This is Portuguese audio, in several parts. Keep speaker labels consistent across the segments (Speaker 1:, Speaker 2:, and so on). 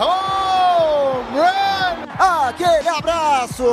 Speaker 1: Home run!
Speaker 2: Aquele abraço.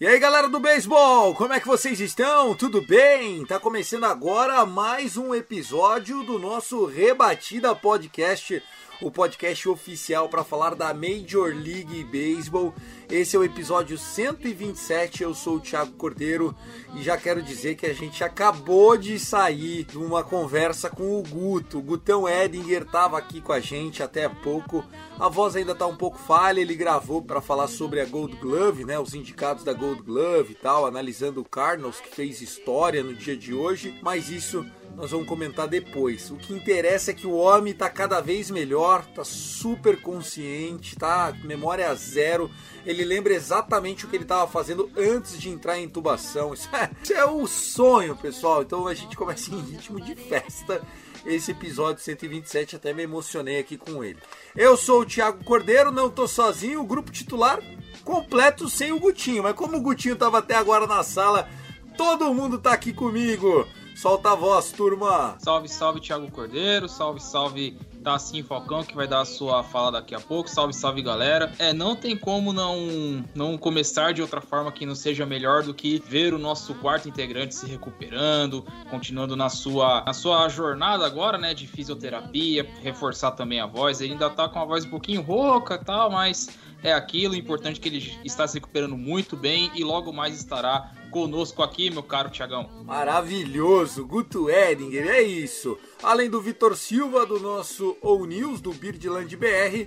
Speaker 3: E aí galera do beisebol, como é que vocês estão? Tudo bem? Tá começando agora mais um episódio do nosso Rebatida Podcast, o podcast oficial para falar da Major League Baseball. Esse é o episódio 127. Eu sou o Thiago Cordeiro e já quero dizer que a gente acabou de sair de uma conversa com o Guto. O Gutão Edinger estava aqui com a gente até há pouco. A voz ainda tá um pouco falha, ele gravou para falar sobre a Gold Glove, né, os indicados da Gold Glove e tal, analisando o Cardinals que fez história no dia de hoje, mas isso nós vamos comentar depois. O que interessa é que o homem tá cada vez melhor, tá super consciente, tá memória zero. Ele lembra exatamente o que ele estava fazendo antes de entrar em intubação. Isso é, isso é o sonho, pessoal. Então a gente começa em ritmo de festa. Esse episódio 127 até me emocionei aqui com ele. Eu sou o Thiago Cordeiro, não tô sozinho, o grupo titular completo sem o Gutinho. Mas como o Gutinho tava até agora na sala, todo mundo tá aqui comigo. Solta a voz, turma.
Speaker 4: Salve, salve, Thiago Cordeiro. Salve, salve, Tassim Falcão, que vai dar a sua fala daqui a pouco. Salve, salve, galera. É, não tem como não, não começar de outra forma que não seja melhor do que ver o nosso quarto integrante se recuperando, continuando na sua, na sua jornada agora, né, de fisioterapia, reforçar também a voz. Ele ainda tá com a voz um pouquinho rouca e tal, mas é aquilo. O importante é que ele está se recuperando muito bem e logo mais estará conosco aqui, meu caro Tiagão.
Speaker 3: Maravilhoso, Guto Edinger, é isso. Além do Vitor Silva, do nosso O News, do Birdland BR,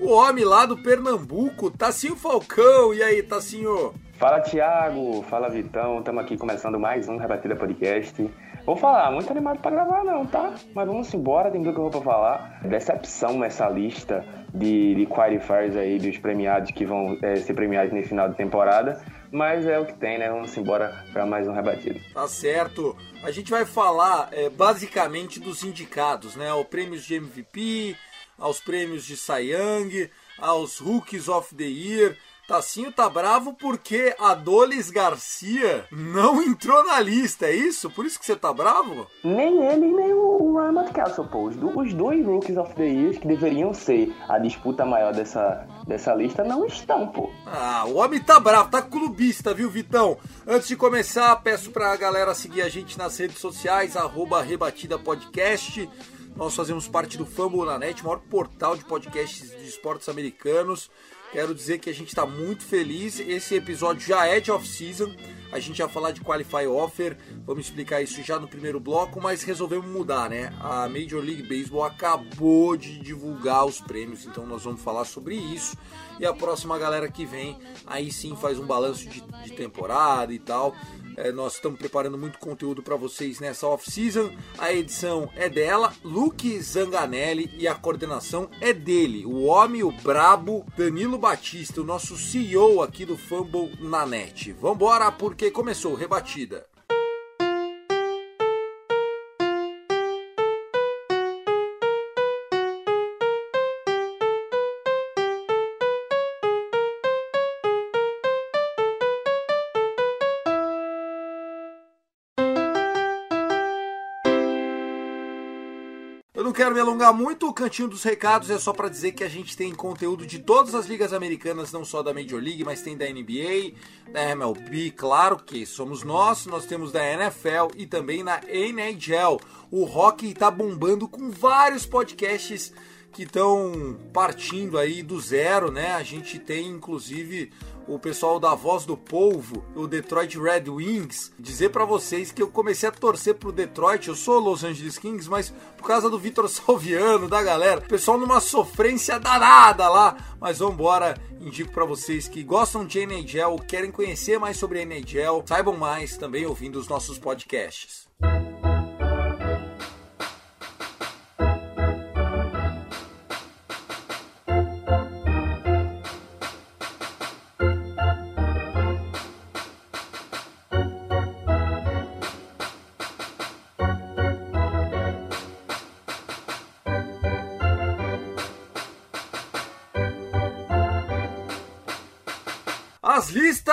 Speaker 3: o homem lá do Pernambuco, Tassinho Falcão. E aí, Tassinho?
Speaker 5: Fala Thiago, fala Vitão, estamos aqui começando mais um Rebatida Podcast. Vou falar, muito animado para gravar não, tá? Mas vamos embora, tem eu vou pra falar. Decepção nessa lista de, de qualifiers aí, dos premiados que vão é, ser premiados no final de temporada. Mas é o que tem, né? Vamos embora para mais um Rebatido.
Speaker 3: Tá certo. A gente vai falar é, basicamente dos indicados, né? Ao prêmios de MVP, aos prêmios de Cy Young, aos Rookies of the Year. Tassinho tá bravo porque Adolis Garcia não entrou na lista, é isso? Por isso que você tá bravo?
Speaker 5: Nem ele, nem o Ryan Castle, pô. Os dois Rookies of the Year que deveriam ser a disputa maior dessa, dessa lista não estão, pô.
Speaker 3: Ah, o homem tá bravo, tá clubista, viu, Vitão? Antes de começar, peço pra galera seguir a gente nas redes sociais, arroba Rebatida Podcast. Nós fazemos parte do Fambonanet, maior portal de podcasts de esportes americanos. Quero dizer que a gente está muito feliz. Esse episódio já é de off-season. A gente vai falar de Qualify Offer. Vamos explicar isso já no primeiro bloco, mas resolvemos mudar, né? A Major League Baseball acabou de divulgar os prêmios, então nós vamos falar sobre isso. E a próxima galera que vem, aí sim faz um balanço de, de temporada e tal. É, nós estamos preparando muito conteúdo para vocês nessa off-season. A edição é dela, Luke Zanganelli, e a coordenação é dele, o homem, o brabo Danilo Batista, o nosso CEO aqui do Fumble na net. Vambora, porque começou rebatida. Quero me alongar muito, o cantinho dos recados é só para dizer que a gente tem conteúdo de todas as ligas americanas, não só da Major League, mas tem da NBA, da MLB, claro que somos nós, nós temos da NFL e também na NHL. O hockey tá bombando com vários podcasts que estão partindo aí do zero, né? A gente tem inclusive o pessoal da Voz do Polvo, o Detroit Red Wings, dizer para vocês que eu comecei a torcer pro Detroit. Eu sou Los Angeles Kings, mas por causa do Vitor Salviano, da galera, o pessoal numa sofrência danada lá. Mas vambora, indico para vocês que gostam de NHL, querem conhecer mais sobre NHL, saibam mais também ouvindo os nossos podcasts.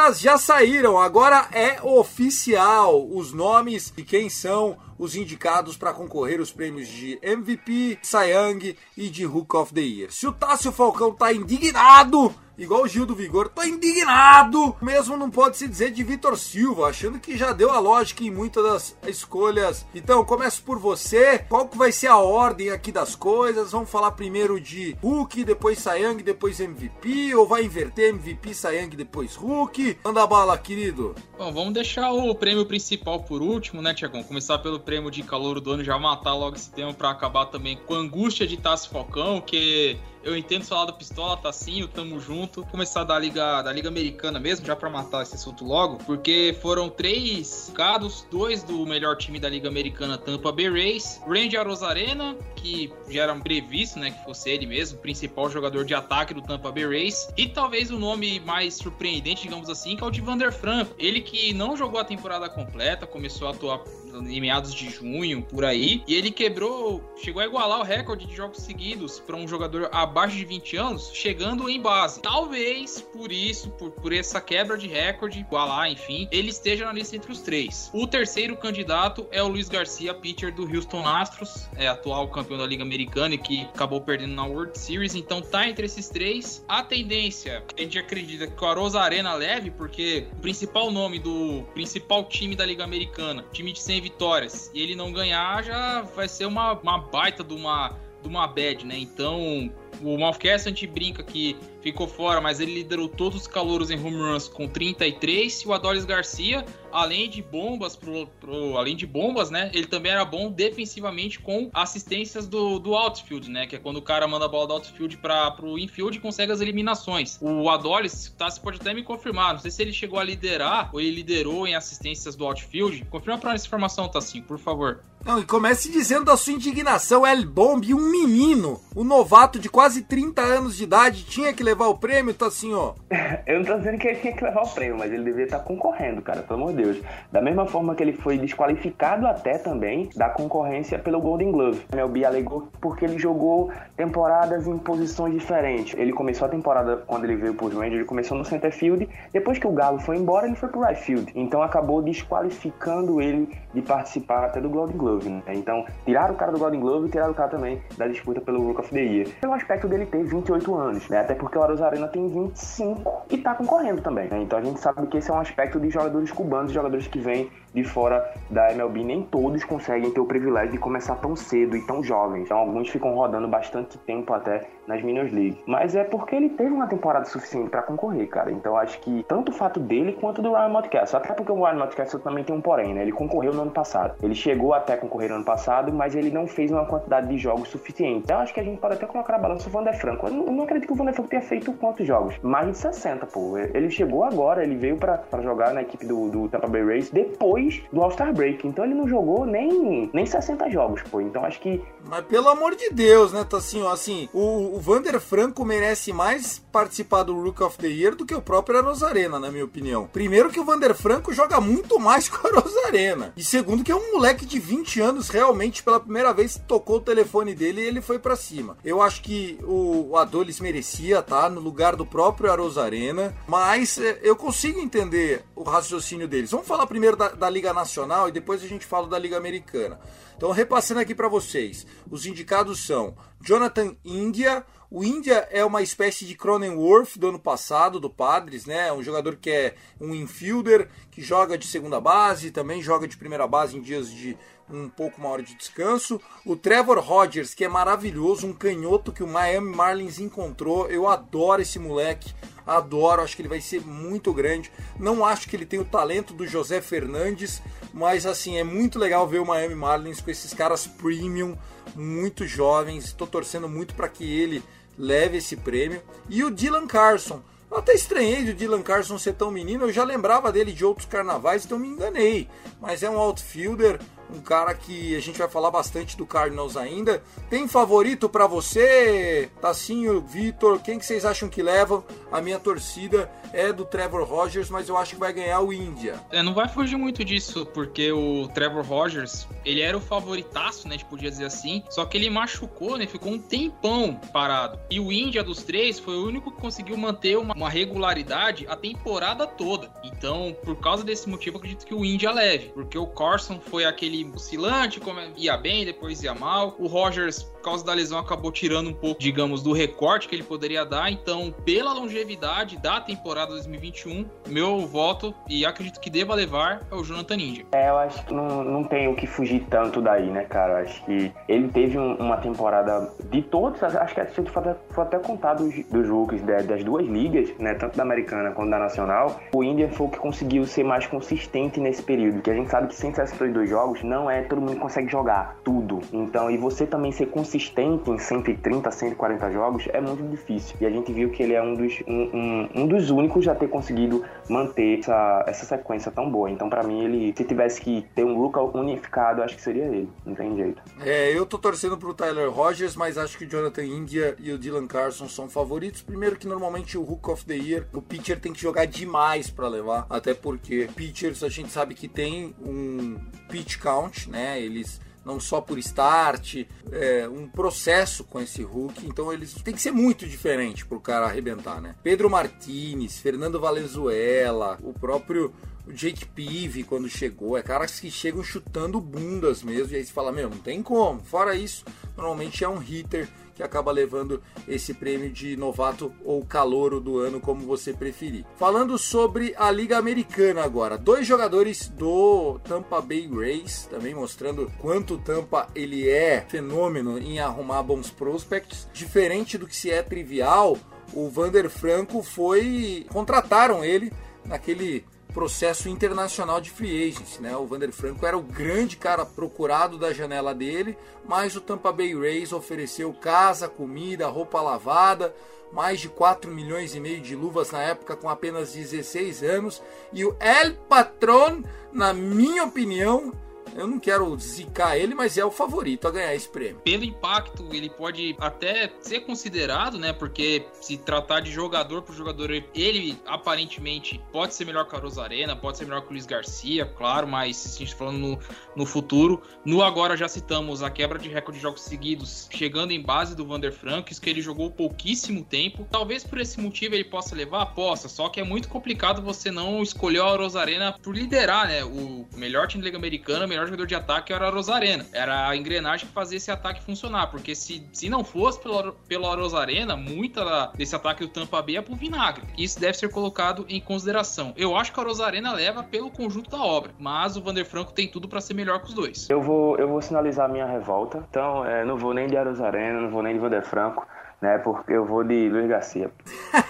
Speaker 3: Já saíram, agora é oficial os nomes de quem são os indicados para concorrer os prêmios de MVP, Young e de Hook of the Year. Se o Tássio Falcão tá indignado, igual o Gil do Vigor, tô indignado! Mesmo não pode se dizer de Vitor Silva, achando que já deu a lógica em muitas das escolhas. Então, começo por você. Qual que vai ser a ordem aqui das coisas? Vamos falar primeiro de Hulk, depois Sayang, depois MVP? Ou vai inverter MVP, Sayang, depois Hulk? Manda bala, querido.
Speaker 4: Bom, vamos deixar o prêmio principal por último, né, Tiagão? Começar pelo prêmio de calor do ano, já matar logo esse tema para acabar também com a angústia de Tassi Falcão, que eu entendo falar do Pistola, Tassinho, tamo junto. Começar da Liga, da Liga Americana mesmo, já para matar esse assunto logo, porque foram três cados, dois do melhor time da Liga Americana, Tampa Bay Rays, Randy Arozarena, que já era previsto, né, que fosse ele mesmo, principal jogador de ataque do Tampa Bay Rays, e talvez o nome mais surpreendente, digamos assim, que é o de Vander Franco. Ele que não jogou a temporada completa, começou a atuar em meados de junho, por aí, e ele quebrou, chegou a igualar o recorde de jogos seguidos para um jogador abaixo de 20 anos, chegando em base. Talvez por isso, por, por essa quebra de recorde, igualar, enfim, ele esteja na lista entre os três. O terceiro candidato é o Luiz Garcia, pitcher do Houston Astros, é atual campeão da Liga Americana e que acabou perdendo na World Series, então tá entre esses três. A tendência, a gente acredita que o Arosa Arena leve, porque o principal nome do principal time da Liga Americana, time de 100 vitórias, e ele não ganhar, já vai ser uma, uma baita de uma, de uma bad, né? Então, o Malfcast a gente brinca que ficou fora, mas ele liderou todos os calouros em home runs com 33 e o Adolis Garcia, além de bombas pro, pro, além de bombas, né, ele também era bom defensivamente com assistências do, do outfield, né, que é quando o cara manda a bola do outfield para pro infield e consegue as eliminações. O Adolis, tá, você pode até me confirmar, não sei se ele chegou a liderar ou ele liderou em assistências do outfield. Confirma para essa informação, Tassim, por favor.
Speaker 3: Não, e comece dizendo da sua indignação, El Bomb, um menino, um novato de quase 30 anos de idade, tinha que levar o prêmio, tá assim, ó.
Speaker 5: Eu não tô dizendo que ele tinha que levar o prêmio, mas ele devia estar concorrendo, cara, pelo amor de Deus. Da mesma forma que ele foi desqualificado até também da concorrência pelo Golden Glove. O MLB alegou porque ele jogou temporadas em posições diferentes. Ele começou a temporada quando ele veio pros Rangers, ele começou no center field, depois que o Galo foi embora, ele foi pro right field. Então acabou desqualificando ele de participar até do Golden Glove, né? Então, tiraram o cara do Golden Glove e tiraram o cara também da disputa pelo Rook of the Year. Pelo aspecto dele ter 28 anos, né? Até porque o Aros Arena tem 25 e tá concorrendo também, né? Então a gente sabe que esse é um aspecto de jogadores cubanos, jogadores que vêm de fora da MLB, nem todos conseguem ter o privilégio de começar tão cedo e tão jovens. Então alguns ficam rodando bastante tempo até nas Minors League. Mas é porque ele teve uma temporada suficiente para concorrer, cara. Então acho que tanto o fato dele quanto do Ryan Motcastle. Até porque o Ryan Motcastle também tem um porém, né? Ele concorreu no ano passado. Ele chegou até concorrer no ano passado, mas ele não fez uma quantidade de jogos suficiente. Então acho que a gente pode até colocar na balança o Vander Franco. Eu não, eu não acredito que o Vander Franco tenha feito quantos jogos? Mais de 60, pô. Ele chegou agora, ele veio para jogar na equipe do, do Tampa Bay Rays depois do All-Star Break. Então ele não jogou nem, nem 60 jogos, pô. Então acho que.
Speaker 3: Mas pelo amor de Deus, né, Tassinho? Assim, o, o Vander Franco merece mais participar do Rook of the Year do que o próprio Arozarena, na minha opinião. Primeiro que o Vander Franco joga muito mais que o Arozarena. E segundo que é um moleque de 20 anos, realmente, pela primeira vez, tocou o telefone dele e ele foi para cima. Eu acho que o, o Adolis merecia, tá? No lugar do próprio Arozarena. Mas é, eu consigo entender o raciocínio deles. Vamos falar primeiro da, da Liga Nacional e depois a gente fala da Liga Americana. Então, repassando aqui para vocês, os indicados são Jonathan India. O India é uma espécie de Cronenworth do ano passado, do Padres, né? Um jogador que é um infielder, que joga de segunda base, também joga de primeira base em dias de um pouco maior de descanso. O Trevor Rogers, que é maravilhoso, um canhoto que o Miami Marlins encontrou. Eu adoro esse moleque. Adoro, acho que ele vai ser muito grande. Não acho que ele tem o talento do José Fernandes, mas assim, é muito legal ver o Miami Marlins com esses caras premium, muito jovens. Estou torcendo muito para que ele leve esse prêmio. E o Dylan Carson. Eu até estranhei do Dylan Carson ser tão menino, eu já lembrava dele de outros carnavais, então me enganei. Mas é um outfielder, um cara que a gente vai falar bastante do Cardinals ainda. Tem favorito para você, Tassinho, Vitor? Quem que vocês acham que levam? A minha torcida é do Trevor Rogers, mas eu acho que vai ganhar o Índia.
Speaker 4: É, não vai fugir muito disso, porque o Trevor Rogers, ele era o favoritaço, né, a gente podia dizer assim, só que ele machucou, né, ficou um tempão parado. E o Índia dos três foi o único que conseguiu manter uma, uma regularidade a temporada toda. Então, por causa desse motivo, acredito que o Índia leve, porque o Carson foi aquele oscilante, como ia bem, depois ia mal. O Rogers, por causa da lesão, acabou tirando um pouco, digamos, do recorte que ele poderia dar. Então, pela longevidade da temporada 2021, meu voto, e acredito que deva levar, é o Jonathan Ninja.
Speaker 5: É, eu acho que não, não tem o que fugir tanto daí, né, cara? Eu acho que ele teve um, uma temporada de todos, acho que foi até, contado dos, dos rookies das duas ligas, né, tanto da americana quanto da nacional. O India foi o que conseguiu ser mais consistente nesse período, que a gente sabe que sem 62 jogos, não é todo mundo consegue jogar tudo. Então, e você também ser consistente em 130, 140 jogos é muito difícil. E a gente viu que ele é um dos, um, um, um dos únicos a ter conseguido manter essa, essa sequência tão boa. Então, para mim, ele, se tivesse que ter um Luca unificado, acho que seria ele. Não tem jeito.
Speaker 3: É, eu tô torcendo pro Tyler Rogers, mas acho que o Jonathan India e o Dylan Carson são favoritos. Primeiro que normalmente o Hook of the Year, o pitcher tem que jogar demais para levar, até porque pitchers a gente sabe que tem um pitch count, né? Eles não só por start, é, um processo com esse Hulk, então eles tem que ser muito diferente para o cara arrebentar, né? Pedro Martinez, Fernando Valenzuela, o próprio Jake Peavy quando chegou, é caras que chegam chutando bundas mesmo, e aí você fala, meu, não tem como. Fora isso, normalmente é um hitter que acaba levando esse prêmio de novato ou calouro do ano, como você preferir. Falando sobre a Liga Americana agora, dois jogadores do Tampa Bay Rays, também mostrando quanto Tampa ele é fenômeno em arrumar bons prospects, diferente do que se é trivial. O Vander Franco foi contrataram ele naquele processo internacional de free agency, né? O Vander Franco era o grande cara procurado da janela dele, mas o Tampa Bay Rays ofereceu casa, comida, roupa lavada, mais de 4 milhões e meio de luvas na época com apenas 16 anos, e o El Patron, na minha opinião, eu não quero zicar ele, mas é o favorito a ganhar esse prêmio.
Speaker 4: Pelo impacto, ele pode até ser considerado, né? Porque se tratar de jogador por jogador, ele aparentemente pode ser melhor que a Rosarena, pode ser melhor que o Luiz Garcia, claro, mas se a gente tá falando no, no futuro. No agora já citamos a quebra de recorde de jogos seguidos, chegando em base do Vander Franks, que ele jogou pouquíssimo tempo. Talvez por esse motivo ele possa levar aposta, só que é muito complicado você não escolher a Rosarena por liderar, né? O melhor time da Liga Americana, o melhor jogador de ataque era a Rosarena. Era a engrenagem que fazia esse ataque funcionar, porque se, se não fosse pela, pela Rosarena, muita desse ataque do Tampa Bay é pro vinagre. Isso deve ser colocado em consideração. Eu acho que a Rosarena leva pelo conjunto da obra, mas o Vander Franco tem tudo para ser melhor que os dois.
Speaker 5: Eu vou, eu vou sinalizar minha revolta, então é, não vou nem de Rosarena, não vou nem de Vander Franco, né, porque eu vou de Luiz Garcia.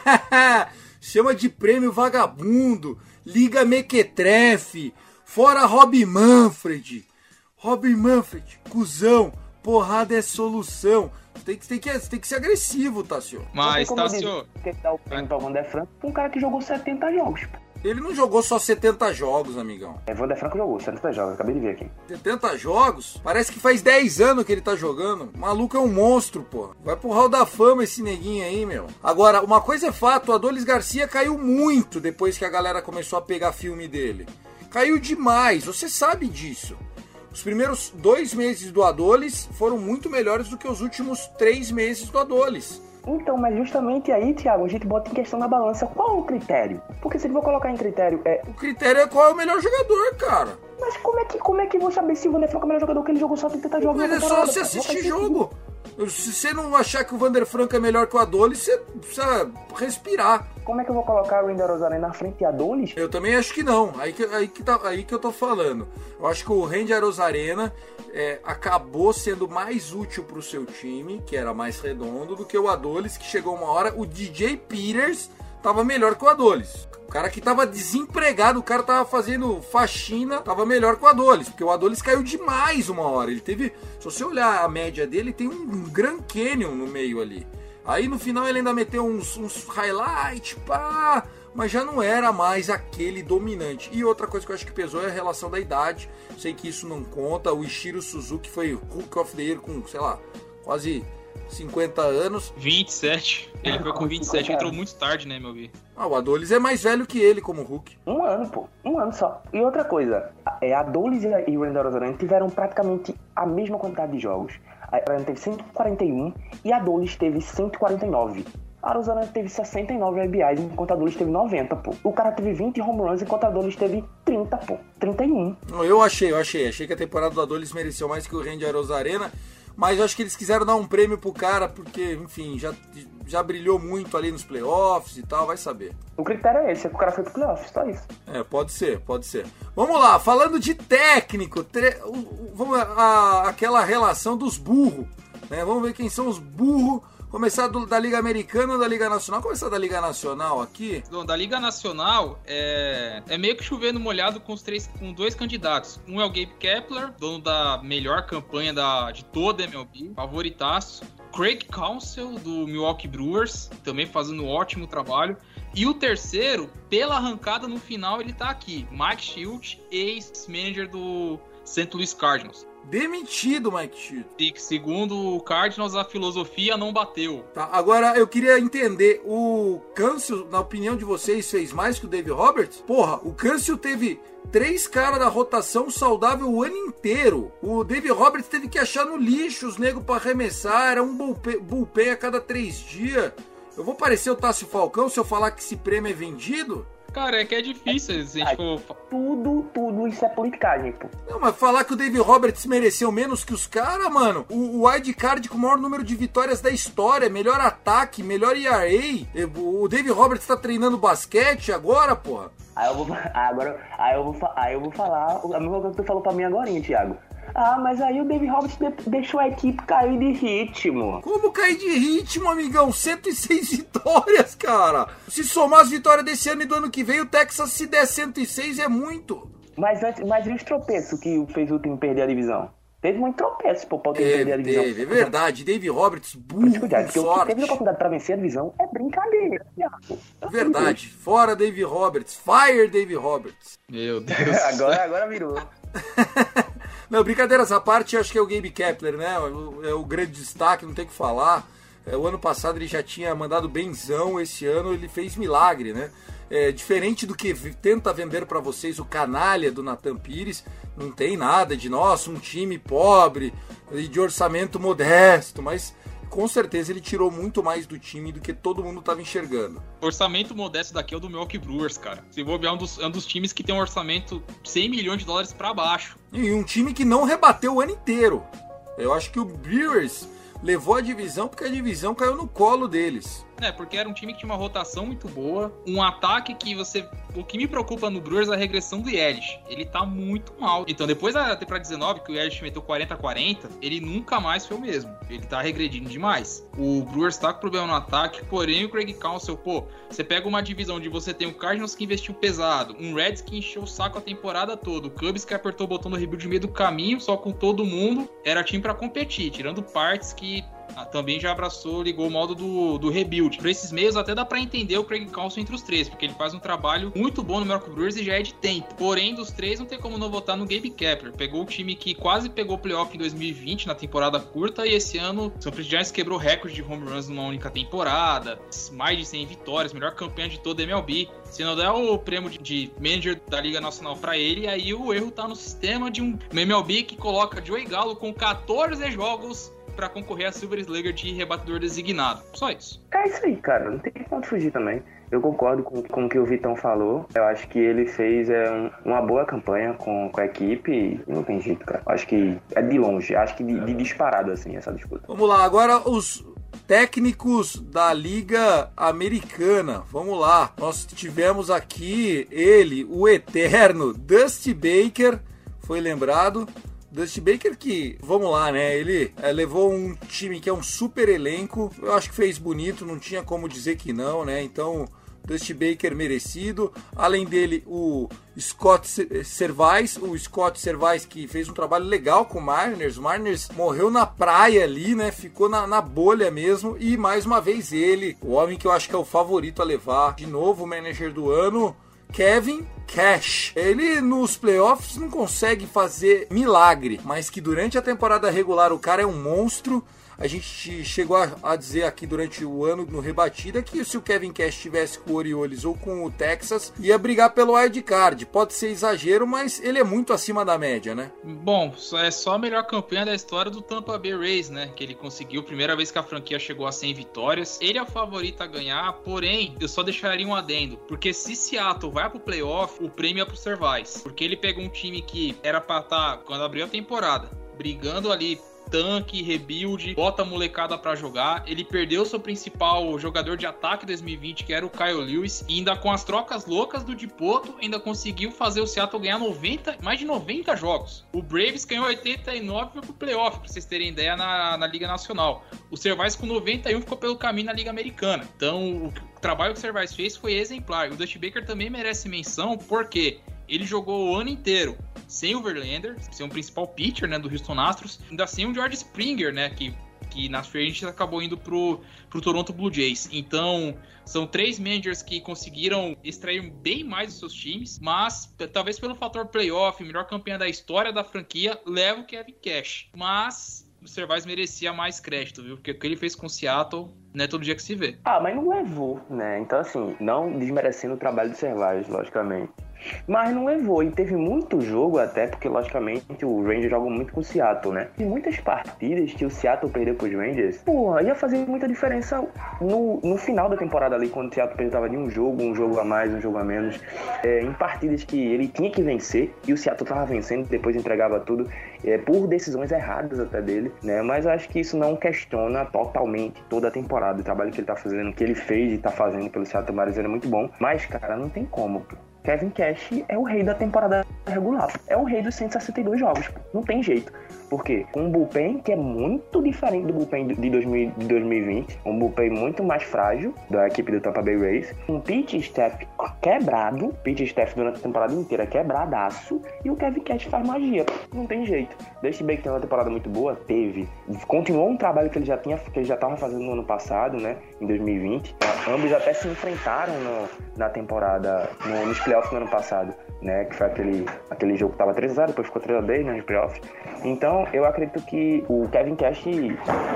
Speaker 3: Chama de prêmio vagabundo, Liga Mequetrefe, Fora Rob Manfred. Robin Manfred, cuzão, porrada é solução. Tem que, tem que, tem que ser agressivo, Tassio.
Speaker 4: Mas, Tassio.
Speaker 5: Tem que dar o prêmio pra Vander Franco um cara que jogou 70 jogos.
Speaker 3: Ele não jogou só 70 jogos, amigão.
Speaker 5: É, Vander Franco jogou 70 jogos, acabei de ver aqui.
Speaker 3: 70 jogos? Parece que faz 10 anos que ele tá jogando. O maluco é um monstro, pô. Vai pro hall da fama esse neguinho aí, meu. Agora, uma coisa é fato, o Adolis Garcia caiu muito depois que a galera começou a pegar filme dele. Caiu demais, você sabe disso. Os primeiros dois meses do Adolis foram muito melhores do que os últimos três meses do Adolis.
Speaker 5: Então, mas justamente aí, Thiago, a gente bota em questão na balança qual o critério? Porque se ele for colocar em critério é.
Speaker 3: O critério é qual é o melhor jogador, cara.
Speaker 5: Mas como é que, como é que vou saber se o Vander Franco é o melhor jogador que ele jogou só 70 jogos?
Speaker 3: Mas é só você assistir jogo. Se você não achar que o Vander Franco é melhor que o Adolis, você precisa respirar.
Speaker 5: Como é que eu vou colocar o Randy Rosarena na frente de Adolis?
Speaker 3: Eu também acho que não. Aí que, aí que, tá, aí que eu tô falando. Eu acho que o Randy Rosarena é, acabou sendo mais útil pro seu time, que era mais redondo, do que o Adolis, que chegou uma hora. O DJ Peters tava melhor que o Adolis. O cara que tava desempregado, o cara tava fazendo faxina, tava melhor que o Adolis, porque o Adolis caiu demais uma hora. Ele teve, se você olhar a média dele, tem um Grand Canyon no meio ali. Aí no final ele ainda meteu uns, uns highlights, pá. mas já não era mais aquele dominante. E outra coisa que eu acho que pesou é a relação da idade. Sei que isso não conta. O Ishiro Suzuki foi Hulk of the Year com, sei lá, quase 50 anos.
Speaker 4: 27. Ele foi com 27, entrou muito tarde, né, meu vi?
Speaker 3: Ah, o Adolis é mais velho que ele como Hulk.
Speaker 5: Um ano, pô. Um ano só. E outra coisa, é, Adolis e o Randy Rosaran tiveram praticamente a mesma quantidade de jogos. A Rosaran teve 141 e a Adolis teve 149. A Rosaran teve 69 RBIs, enquanto a Adolis teve 90, pô. O cara teve 20 home runs, enquanto a Adolis teve 30, pô. 31.
Speaker 3: Não, Eu achei, eu achei. Achei que a temporada do Adolis mereceu mais que o Randy Arozarena. Mas eu acho que eles quiseram dar um prêmio pro cara, porque, enfim, já, já brilhou muito ali nos playoffs e tal, vai saber.
Speaker 5: O critério é esse, é que o cara foi pro playoff, só isso.
Speaker 3: É, pode ser, pode ser. Vamos lá, falando de técnico, tre- vamos a- aquela relação dos burros, né? Vamos ver quem são os burros. Começar do- da Liga Americana ou da Liga Nacional? Começar da Liga Nacional aqui.
Speaker 4: Bom, da Liga Nacional, é, é meio que chovendo molhado com os três, com dois candidatos. Um é o Gabe Kepler, dono da melhor campanha da, de toda a MLB, favoritaço. Craig Counsell, do Milwaukee Brewers, também fazendo um ótimo trabalho. E o terceiro, pela arrancada no final, ele tá aqui. Mike Shield, ex-manager do St. Louis Cardinals.
Speaker 3: Demitido, Mike.
Speaker 4: E que, segundo o Cardinals, a filosofia não bateu.
Speaker 3: Tá, agora eu queria entender, o Câncio, na opinião de vocês, fez mais que o Dave Roberts? Porra, o Câncio teve três caras da rotação saudável o ano inteiro. O Dave Roberts teve que achar no lixo os negros pra arremessar, era um bullpen, bullpen a cada três dias. Eu vou parecer o Tássio Falcão se eu falar que esse prêmio é vendido?
Speaker 4: Cara, é que é difícil se a gente for
Speaker 5: Tudo, tudo isso é politicagem, pô.
Speaker 3: Não, mas falar que o Dave Roberts mereceu menos que os caras, mano. O, o wild card com o maior número de vitórias da história, melhor ataque, melhor ERA. O Dave Roberts tá treinando basquete agora, porra.
Speaker 5: Aí eu vou, agora, aí eu vou, aí eu vou falar a mesma coisa que tu falou pra mim agora, Thiago. Ah, mas aí o David Roberts de- deixou a equipe cair de ritmo.
Speaker 3: Como cair de ritmo, amigão? 106 vitórias, cara. Se somar as vitórias desse ano e do ano que vem, o Texas se der 106 é muito.
Speaker 5: Mas, antes, mas e os tropeços que fez o time perder a divisão? Teve muito tropeço, pô, pra o time perder a divisão.
Speaker 3: teve, é verdade. Dave Roberts, burro,
Speaker 5: digo, porque o que
Speaker 3: sorte.
Speaker 5: teve a oportunidade pra vencer a divisão é brincadeira, Thiago.
Speaker 3: Verdade. Fora Dave Roberts. Fire Dave Roberts.
Speaker 4: Meu Deus.
Speaker 5: agora, agora virou.
Speaker 3: Não, brincadeiras à parte, acho que é o Gabe Kepler, né? É o grande destaque, não tem o que falar. É, o ano passado ele já tinha mandado benzão, esse ano ele fez milagre, né? É, diferente do que tenta vender pra vocês o canalha do Natan Pires, não tem nada de nossa, um time pobre e de orçamento modesto, mas com certeza ele tirou muito mais do time do que todo mundo estava enxergando.
Speaker 4: orçamento modesto daqui é o do Milwaukee Brewers, cara. Se bobear, é um dos, é um dos times que tem um orçamento 100 milhões de dólares pra baixo.
Speaker 3: E um time que não rebateu o ano inteiro. Eu acho que o Brewers levou a divisão porque a divisão caiu no colo deles.
Speaker 4: É, porque era um time que tinha uma rotação muito boa, um ataque que você. O que me preocupa no Brewers é a regressão do Yelich. Ele tá muito mal. Então, depois da temporada 19, que o Yelich meteu 40 a 40, ele nunca mais foi o mesmo. Ele tá regredindo demais. O Brewers tá com problema no ataque, porém o Craig Counsell, pô, você pega uma divisão onde você tem o Cardinals que investiu pesado, um Reds que encheu o saco a temporada toda, o Cubs que apertou o botão do rebuild no meio do caminho, só com todo mundo, era time pra competir, tirando partes que também já abraçou, ligou o modo do, do rebuild. Por esses meios, até dá pra entender o Craig Counsell entre os três, porque ele faz um trabalho muito bom no Milwaukee Brewers e já é de tempo. Porém, dos três, não tem como não votar no Gabe Kepler. Pegou o time que quase pegou o playoff em 2020, na temporada curta, e esse ano, o São Francisco Giants quebrou recorde de home runs numa única temporada, mais de 100 vitórias, melhor campanha de toda a MLB. Se não der o prêmio de, de manager da Liga Nacional pra ele, aí o erro tá no sistema de um MLB que coloca Joey Galo com 14 jogos pra concorrer a Silver Slugger de rebatedor designado. Só isso.
Speaker 5: É isso aí, cara. Não tem como fugir também. Eu concordo com, com o que o Vitão falou. Eu acho que ele fez é, um- uma boa campanha com, com a equipe e não tem jeito, cara. Acho que é de longe. Acho que de, de disparado, assim, essa disputa.
Speaker 3: Vamos lá, agora os técnicos da Liga Americana. Vamos lá. Nós tivemos aqui ele, o eterno Dusty Baker, foi lembrado. Dusty Baker que, vamos lá, né? Ele é, levou um time que é um super elenco. Eu acho que fez bonito, não tinha como dizer que não, né? Então, Dusty Baker merecido. Além dele, o Scott Servais, o Scott Servais que fez um trabalho legal com o Mariners. O Mariners morreu na praia ali, né? Ficou na, na, bolha mesmo. E mais uma vez ele, o homem que eu acho que é o favorito a levar de novo o manager do ano. Kevin Cash. Ele nos playoffs não consegue fazer milagre, mas que durante a temporada regular o cara é um monstro a gente chegou a, a, dizer aqui durante o ano no Rebatida que se o Kevin Cash estivesse com o Orioles ou com o Texas, ia brigar pelo wild card. Pode ser exagero, mas ele é muito acima da média, né?
Speaker 4: Bom, é só a melhor campanha da história do Tampa Bay Rays, né? Que ele conseguiu, primeira vez que a franquia chegou a 100 vitórias. Ele é o favorito a ganhar, porém, eu só deixaria um adendo. Porque se Seattle vai pro playoff, o prêmio é pro Cervais. Porque ele pegou um time que era pra estar, tá, quando abriu a temporada, brigando ali tanque, rebuild, bota a molecada para jogar. Ele perdeu seu principal jogador de ataque 2020, que era o Kyle Lewis, e ainda com as trocas loucas do Dipoto, ainda conseguiu fazer o Seattle ganhar 90, mais de 90 jogos. O Braves ganhou 89 e foi pro playoff, pra vocês terem ideia, na, na Liga Nacional. O Cervais com 91 ficou pelo caminho na Liga Americana. Então, o trabalho que o Cervais fez foi exemplar. O Dutch Baker também merece menção, porque ele jogou o ano inteiro sem o Verlander, sem o principal pitcher né, do Houston Astros, ainda sem o George Springer, né, que, que nas frente acabou indo pro, pro Toronto Blue Jays. Então, são três managers que conseguiram extrair bem mais dos seus times, mas talvez pelo fator playoff, melhor campeã da história da franquia, leva o Kevin Cash. Mas o Cervais merecia mais crédito, viu? Porque o que ele fez com o Seattle não é todo dia que se vê.
Speaker 5: Ah, mas não levou, né? Então, assim, não desmerecendo o trabalho do Cervais, logicamente. Mas não levou. E teve muito jogo até, porque logicamente o Rangers joga muito com o Seattle, né? E muitas partidas que o Seattle perdeu pros Rangers, porra, ia fazer muita diferença no, no final da temporada ali, quando o Seattle precisava de um jogo, um jogo a mais, um jogo a menos. É, em partidas que ele tinha que vencer e o Seattle tava vencendo, depois entregava tudo, é, por decisões erradas até dele, né? Mas acho que isso não questiona totalmente toda a temporada. O trabalho que ele tá fazendo, que ele fez e tá fazendo pelo Seattle Mariners é muito bom. Mas, cara, não tem como, pô. Kevin Cash é o rei da temporada regular. É o rei dos 162 jogos. Não tem jeito. Porque um bullpen que é muito diferente do bullpen de, 2000, de 2020, um bullpen muito mais frágil da equipe do Tampa Bay Rays, um pitch staff quebrado, pitch staff durante a temporada inteira quebradaço, e o Kevin Cash faz magia. Não tem jeito. Deste bem que tem uma temporada muito boa, teve. Continuou um trabalho que ele já tinha, que ele já estava fazendo no ano passado, né, em 2020. Ambos até se enfrentaram no, na temporada, no, nos playoffs no ano passado né? Que foi aquele, aquele jogo que tava 3x0, depois ficou 3x10 né, nos playoffs. Então, eu acredito que o Kevin Cash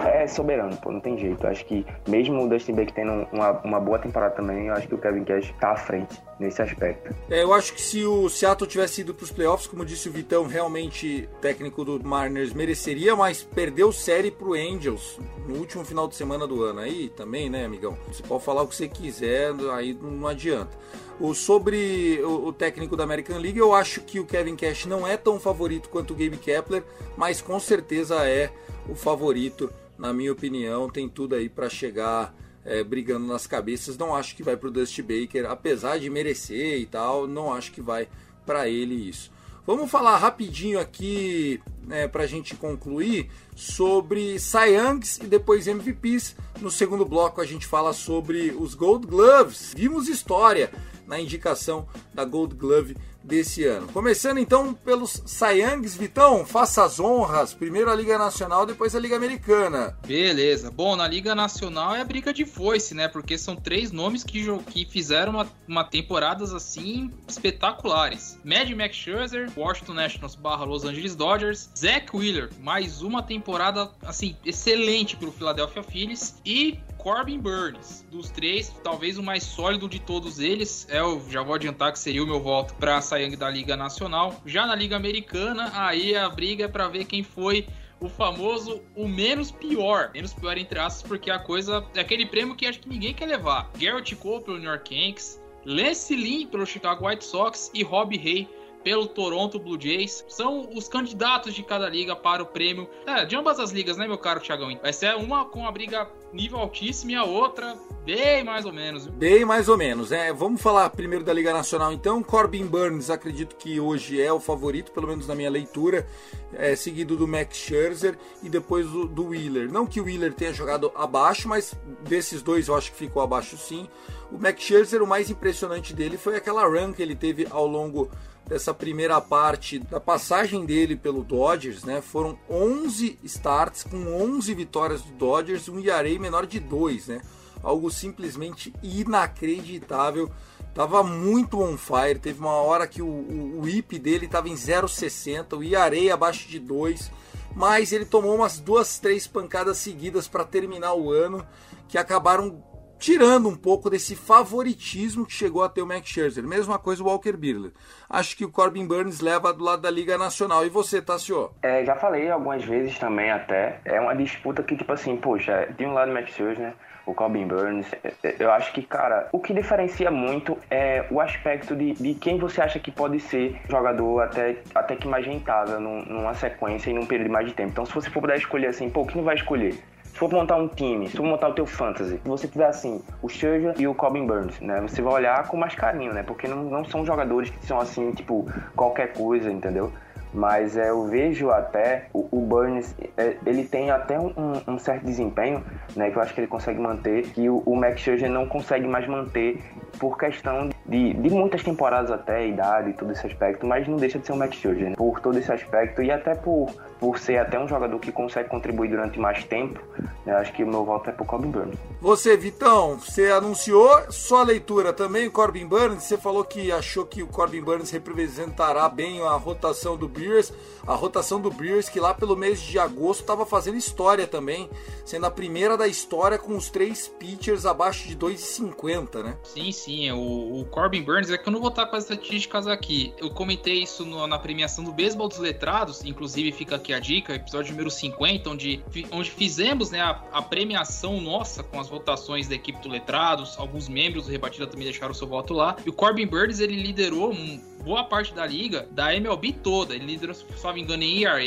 Speaker 5: é soberano, pô, não tem jeito. Eu acho que mesmo o Dustin Baker tendo uma, uma boa temporada também, eu acho que o Kevin Cash tá à frente nesse aspecto.
Speaker 3: É, eu acho que se o Seattle tivesse ido pros playoffs, como disse o Vitão, realmente técnico do Mariners mereceria, mas perdeu série pro Angels no último final de semana do ano. Aí também, né, amigão? Você pode falar o que você quiser, aí não adianta. O, sobre o, o, técnico da American League, eu acho que o Kevin Cash não é tão favorito quanto o Gabe Kepler, mas com certeza é o favorito, na minha opinião. Tem tudo aí para chegar é, brigando nas cabeças. Não acho que vai para o Dusty Baker, apesar de merecer e tal, não acho que vai para ele isso. Vamos falar rapidinho aqui, né, para a gente concluir, sobre Cy Youngs e depois MVPs. No segundo bloco a gente fala sobre os Gold Gloves. Vimos história na indicação da Gold Glove desse ano. Começando então pelos Sayangs, Vitão, faça as honras. Primeiro a Liga Nacional, depois a Liga Americana.
Speaker 4: Beleza. Bom, na Liga Nacional é a briga de foice, né? Porque são três nomes que, que fizeram uma, uma temporadas assim espetaculares. Mad Max Scherzer, Washington Nationals barra Los Angeles Dodgers, Zach Wheeler, mais uma temporada assim excelente para o Philadelphia Phillies e Corbin Burns. Dos três, talvez o mais sólido de todos eles. É, eu já vou adiantar que seria o meu voto para a Sayang da Liga Nacional. Já na Liga Americana, aí a briga é para ver quem foi o famoso o menos pior. Menos pior entre aspas, porque a coisa é aquele prêmio que acho que ninguém quer levar. Garrett Cole pelo New York Yankees, Lance Lynn pelo Chicago White Sox e Rob Hay pelo Toronto Blue Jays. São os candidatos de cada liga para o prêmio. É, de ambas as ligas, né, meu caro Thiagão? Vai ser uma com a briga nível altíssimo e a outra bem mais ou menos.
Speaker 3: Bem mais ou menos, é. Vamos falar primeiro da Liga Nacional então. Corbin Burns, acredito que hoje é o favorito, pelo menos na minha leitura, é, seguido do Max Scherzer e depois do, do Wheeler. Não que o Wheeler tenha jogado abaixo, mas desses dois eu acho que ficou abaixo sim. O Max Scherzer, o mais impressionante dele foi aquela run que ele teve ao longo dessa primeira parte da passagem dele pelo Dodgers, né? Foram 11 starts com 11 vitórias do Dodgers, um ERA menor de 2, né? Algo simplesmente inacreditável. Tava muito on fire, teve uma hora que o, o, o IP dele tava em 0,60, o ERA abaixo de 2, mas ele tomou umas duas, três pancadas seguidas para terminar o ano que acabaram tirando um pouco desse favoritismo que chegou a ter o Max Scherzer. Mesma coisa o Walker Buehler. Acho que o Corbin Burns leva do lado da Liga Nacional. E você, Tassio?
Speaker 5: É, já falei algumas vezes também até. É uma disputa que, tipo assim, poxa, de um lado o Max Scherzer, o Corbin Burns. É, é, eu acho que, cara, o que diferencia muito é o aspecto de, de quem você acha que pode ser jogador até, até que mais rentável numa sequência e num período mais de tempo. Então, se você for puder escolher assim, pô, quem vai escolher? Se for montar um time, se for montar o teu fantasy, se você tiver assim, o Scherzer e o Corbin Burns, né? Você vai olhar com mais carinho, né? Porque não, não são jogadores que são assim, tipo, qualquer coisa, entendeu? Mas é, eu vejo até o, o Burns, é, ele tem até um, um, certo desempenho, né? Que eu acho que ele consegue manter, que o, o Max Scherzer não consegue mais manter por questão de, de muitas temporadas até, idade e todo esse aspecto, mas não deixa de ser um Max Scherzer, né? Por todo esse aspecto e até por, por ser até um jogador que consegue contribuir durante mais tempo, né? acho que o meu voto é pro Corbin Burns.
Speaker 3: Você, Vitão, você anunciou sua leitura também, Corbin Burns, você falou que achou que o Corbin Burns representará bem a rotação do Brewers, a rotação do Brewers que lá pelo mês de agosto estava fazendo história também, sendo a primeira da história com os três pitchers abaixo de 2,50, né?
Speaker 4: Sim, sim, o, o Corbin Burns, é que eu não vou estar com as estatísticas aqui, eu comentei isso no, na premiação do Beisebol dos Letrados, inclusive fica aqui a dica, episódio número 50, onde, onde fizemos né, a, a, premiação nossa com as votações da equipe do Letrados, alguns membros do Rebatida também deixaram seu voto lá. E o Corbin Burns, ele liderou um, boa parte da liga, da MLB toda. Ele liderou, se não me engano, em ERA,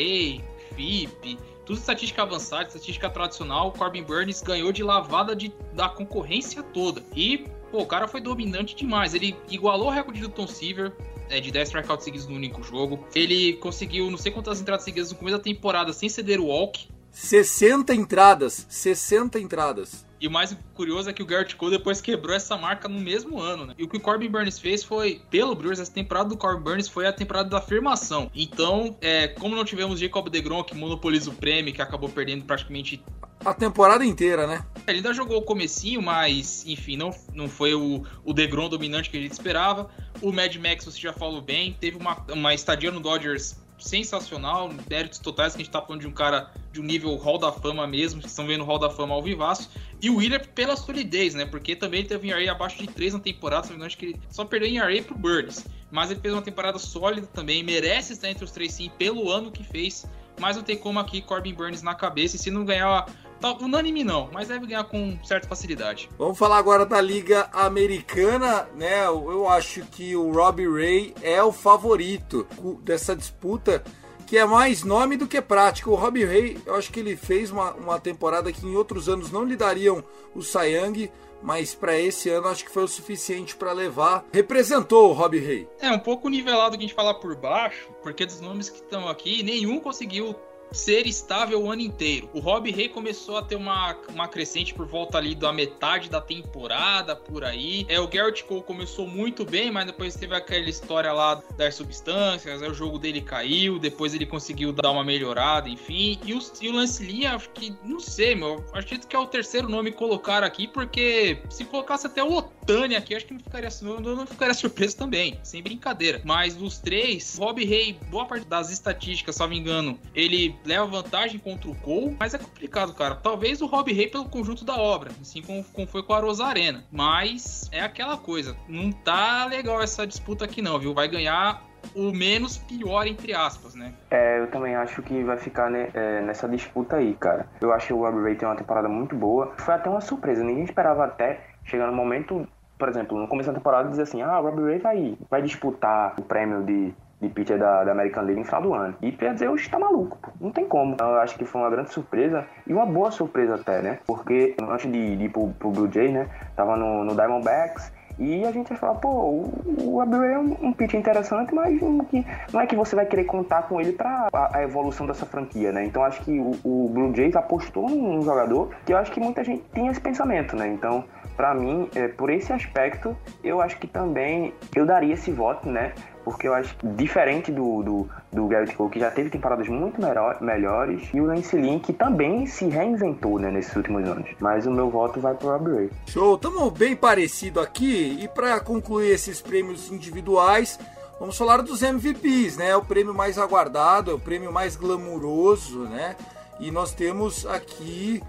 Speaker 4: FIP, tudo estatística avançada, estatística tradicional. O Corbin Burns ganhou de lavada de, da concorrência toda. E Pô, o cara foi dominante demais. Ele igualou o recorde do Tom Seaver, é, de 10 strikeouts seguidos no único jogo. Ele conseguiu não sei quantas entradas seguidas no começo da temporada sem ceder o walk.
Speaker 3: 60 entradas, 60 entradas.
Speaker 4: E o mais curioso é que o Garrett Cole depois quebrou essa marca no mesmo ano, né? E o que o Corbin Burns fez foi, pelo Brewers, essa temporada do Corbin Burns foi a temporada da afirmação. Então, é, como não tivemos Jacob DeGrom, que monopoliza o prêmio, que acabou perdendo praticamente
Speaker 3: a temporada inteira, né?
Speaker 4: Ele ainda jogou o comecinho, mas, enfim, não, não foi o, o DeGrom dominante que a gente esperava. O Mad Max, você já falou bem, teve uma, uma estadia no Dodgers sensacional, méritos totais, que a gente tá falando de um cara de um nível Hall da Fama mesmo, estão vendo o Hall da Fama ao vivaço. E o Willer pela solidez, né? Porque também teve um ERA abaixo de 3 na temporada, acho que ele só perdeu em ERA pro Burns. Mas ele fez uma temporada sólida também, merece estar entre os três sim, pelo ano que fez. Mas não tem como aqui Corbin Burns na cabeça, e se não ganhar Tá, unânime não, mas deve ganhar com certa facilidade.
Speaker 3: Vamos falar agora da Liga Americana, né? Eu acho que o Robbie Ray é o favorito dessa disputa, que é mais nome do que prática. O Robbie Ray, eu acho que ele fez uma, uma temporada que em outros anos não lhe dariam o Sayang, mas para esse ano acho que foi o suficiente para levar. Representou o Robbie Ray.
Speaker 4: É um pouco nivelado que a gente falar por baixo, porque dos nomes que estão aqui, nenhum conseguiu ser estável o ano inteiro. O Rob Rey começou a ter uma, uma crescente por volta ali da metade da temporada, por aí. É, o Garrett Cole começou muito bem, mas depois teve aquela história lá das substâncias, aí o jogo dele caiu, depois ele conseguiu dar uma melhorada, enfim. E o, e o Lance Lee, acho que, não sei, meu, acredito que é o terceiro nome colocar aqui, porque se colocasse até o Otani aqui, acho que não ficaria, não, não ficaria surpreso também, sem brincadeira. Mas dos três, Rob Rey, boa parte das estatísticas, se não me engano, ele leva vantagem contra o Cole, mas é complicado, cara. Talvez o Rob Rey pelo conjunto da obra, assim como, como foi com a Rosarena. Mas é aquela coisa, não tá legal essa disputa aqui não, viu? Vai ganhar o menos pior, entre aspas, né?
Speaker 5: É, eu também acho que vai ficar né, é, nessa disputa aí, cara. Eu acho que o Rob Ray tem uma temporada muito boa. Foi até uma surpresa, ninguém esperava até chegar no momento, por exemplo, no começo da temporada dizer assim, ah, o Rob Ray vai, vai disputar o prêmio de de pitcher da, da American League no final do ano. E hoje tá maluco, pô. Não tem como. Então, eu acho que foi uma grande surpresa e uma boa surpresa até, né? Porque antes de, de ir pro, pro Blue Jay, né? Tava no, no Diamondbacks. E a gente vai falar, pô, o, o Abreu é um, um pitch interessante, mas um, que, não é que você vai querer contar com ele para a, evolução dessa franquia, né? Então acho que o, o Blue Jays apostou num jogador que eu acho que muita gente tinha esse pensamento, né? Então, para mim, é, por esse aspecto, eu acho que também eu daria esse voto, né? porque eu acho diferente do, do, do Garrett Cole, que já teve temporadas muito melhor, melhores, e o Lance Lynn, que também se reinventou né, nesses últimos anos. Mas o meu voto vai pro Rob.
Speaker 3: Show, estamos bem parecido aqui, e para concluir esses prêmios individuais, vamos falar dos MVPs, né? É o prêmio mais aguardado, é o prêmio mais glamuroso, né? E nós temos aqui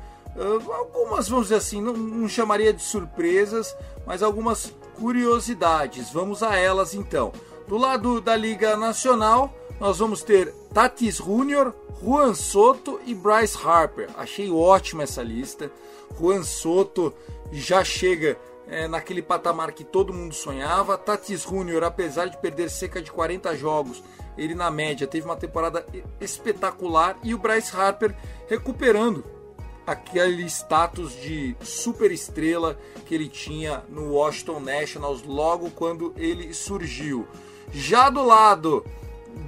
Speaker 3: algumas, vamos dizer assim, não, não chamaria de surpresas, mas algumas curiosidades. Vamos a elas então. Do lado da Liga Nacional, nós vamos ter Tatis Júnior, Juan Soto e Bryce Harper. Achei ótima essa lista. Juan Soto já chega é, naquele patamar que todo mundo sonhava. Tatis Júnior, apesar de perder cerca de 40 jogos, ele na média teve uma temporada espetacular. E o Bryce Harper recuperando aquele status de super estrela que ele tinha no Washington Nationals logo quando ele surgiu. Já do lado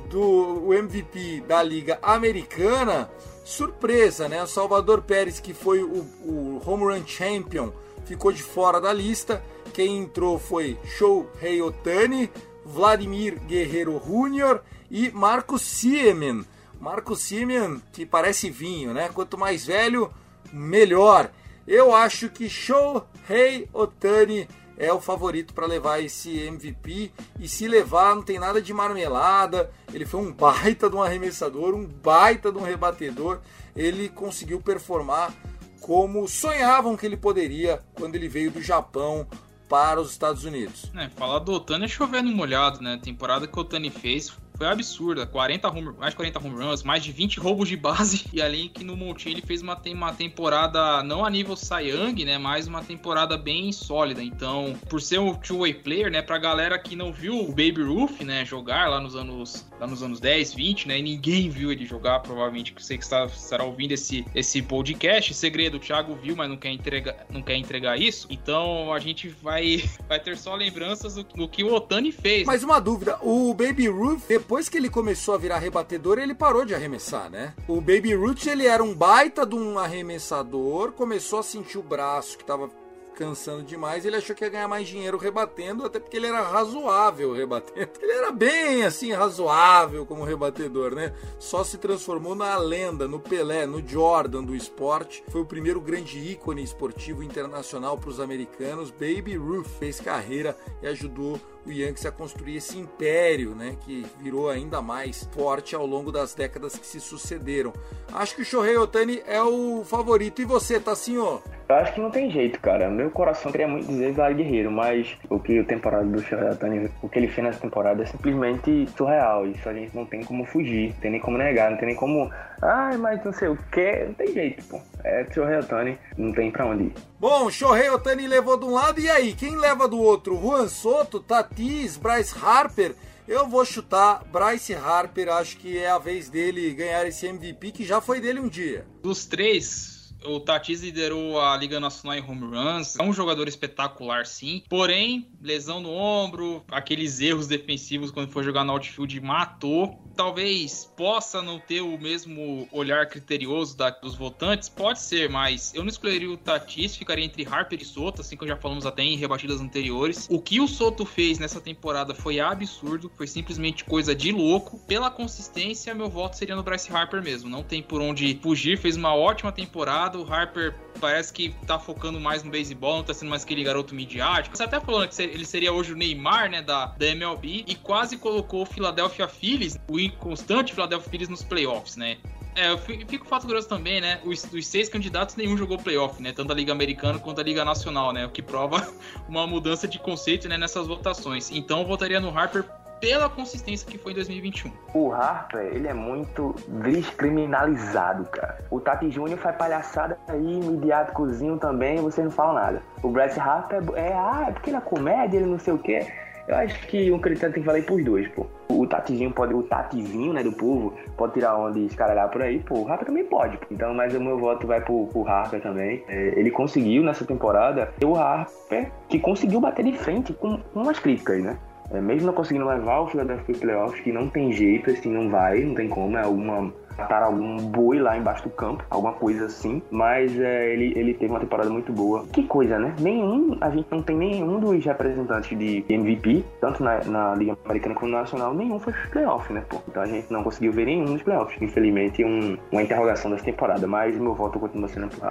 Speaker 3: do MVP da Liga Americana, surpresa, né? O Salvador Pérez, que foi o, o Home Run Champion, ficou de fora da lista. Quem entrou foi Shohei Otani, Vladimir Guerreiro Jr. e Marcos Siemen. Marcos Siemen, que parece vinho, né? Quanto mais velho, melhor. Eu acho que Shohei Otani é o favorito para levar esse MVP. E se levar, não tem nada de marmelada. Ele foi um baita de um arremessador, um baita de um rebatedor. Ele conseguiu performar como sonhavam que ele poderia quando ele veio do Japão para os Estados Unidos.
Speaker 4: É, falar do Otani é chovendo molhado, né? A temporada que o Otani fez foi absurda. 40 home, mais de 40 home runs, mais de 20 roubos de base. E além que no Montinho ele fez uma, uma temporada, não a nível Young, né? Mas uma temporada bem sólida. Então, por ser um two-way player, né? Pra galera que não viu o Baby Ruth, né? Jogar lá nos anos, lá nos anos 10, 20, né? E ninguém viu ele jogar, provavelmente você que está, estará ouvindo esse, esse podcast. Segredo, o Thiago viu, mas não quer entregar, não quer entregar isso. Então a gente vai, vai ter só lembranças do, do que o Otani fez.
Speaker 3: Mas uma dúvida, o Baby Ruth, depois que ele começou a virar rebatedor, ele parou de arremessar, né? O Baby Ruth, ele era um baita de um arremessador, começou a sentir o braço que tava cansando demais, ele achou que ia ganhar mais dinheiro rebatendo, até porque ele era razoável rebatendo. Ele era bem assim, razoável como rebatedor, né? Só se transformou na lenda, no Pelé, no Jordan do esporte. Foi o primeiro grande ícone esportivo internacional para os americanos. Baby Ruth fez carreira e ajudou o Yankees a construir esse império, né, que virou ainda mais forte ao longo das décadas que se sucederam. Acho que o Shohei Otani é o favorito. E você, Tassinho?
Speaker 5: Eu acho que não tem jeito, cara. Meu coração queria muito dizer Vale Guerreiro, mas o que a temporada do Shohei Otani, o que ele fez nessa temporada é simplesmente surreal. Isso a gente não tem como fugir, não tem nem como negar, não tem nem como. Ai, mas não sei o que. Não tem jeito, pô. É Shohei Otani, não tem pra onde ir.
Speaker 3: Bom, Shohei Otani levou de um lado, e aí? Quem leva do outro? Juan Soto, Tatis, Bryce Harper? Eu vou chutar Bryce Harper, acho que é a vez dele ganhar esse MVP que já foi dele um dia.
Speaker 4: Dos três, o Tatis liderou a Liga Nacional em home runs. É um jogador espetacular, sim. Porém, lesão no ombro, aqueles erros defensivos quando foi jogar no outfield matou. Talvez possa não ter o mesmo olhar criterioso da, dos votantes, pode ser, mas eu não escolheria o Tatis, ficaria entre Harper e Soto, assim como já falamos até em rebatidas anteriores. O que o Soto fez nessa temporada foi absurdo, foi simplesmente coisa de louco. Pela consistência, meu voto seria no Bryce Harper mesmo. Não tem por onde fugir, fez uma ótima temporada o Harper parece que tá focando mais no beisebol, não tá sendo mais aquele garoto midiático. Você até falando que ele seria hoje o Neymar, né, da, da MLB, e quase colocou o Philadelphia Phillies, o inconstante Philadelphia Phillies nos playoffs, né? É, eu fico fato grosso também, né? Os, os, seis candidatos, nenhum jogou playoff, né? Tanto da Liga Americana quanto da Liga Nacional, né? O que prova uma mudança de conceito né, nessas votações. Então eu votaria no Harper pela consistência que foi em 2021.
Speaker 5: O Harper, ele é muito descriminalizado, cara. O Tati Júnior faz palhaçada aí, midiáticozinho também, você não fala nada. O Bryce Harper é, ah, é porque ele é comédia, ele não sei o quê. Eu acho que um critério tem que valer pros dois, pô. O Tatizinho pode, o Tatizinho, né, do povo, pode tirar onda e escaralhar por aí, pô, o Harper também pode. Pô. Então, mas o meu voto vai pro, pro Harper também. É, ele conseguiu nessa temporada, o Harper, que conseguiu bater de frente com, com umas críticas, né? É, mesmo não conseguindo levar o Philadelphia Playoffs, que não tem jeito, assim, não vai, não tem como, é alguma matar algum boi lá embaixo do campo, alguma coisa assim. Mas é, ele, ele teve uma temporada muito boa. Que coisa, né? Nenhum, a gente não tem nenhum dos representantes de MVP, tanto na, na Liga Americana como na Nacional, nenhum foi playoff, né, pô? Então a gente não conseguiu ver nenhum nos playoffs. Infelizmente, um, uma interrogação dessa temporada. Mas meu voto continua sendo pro.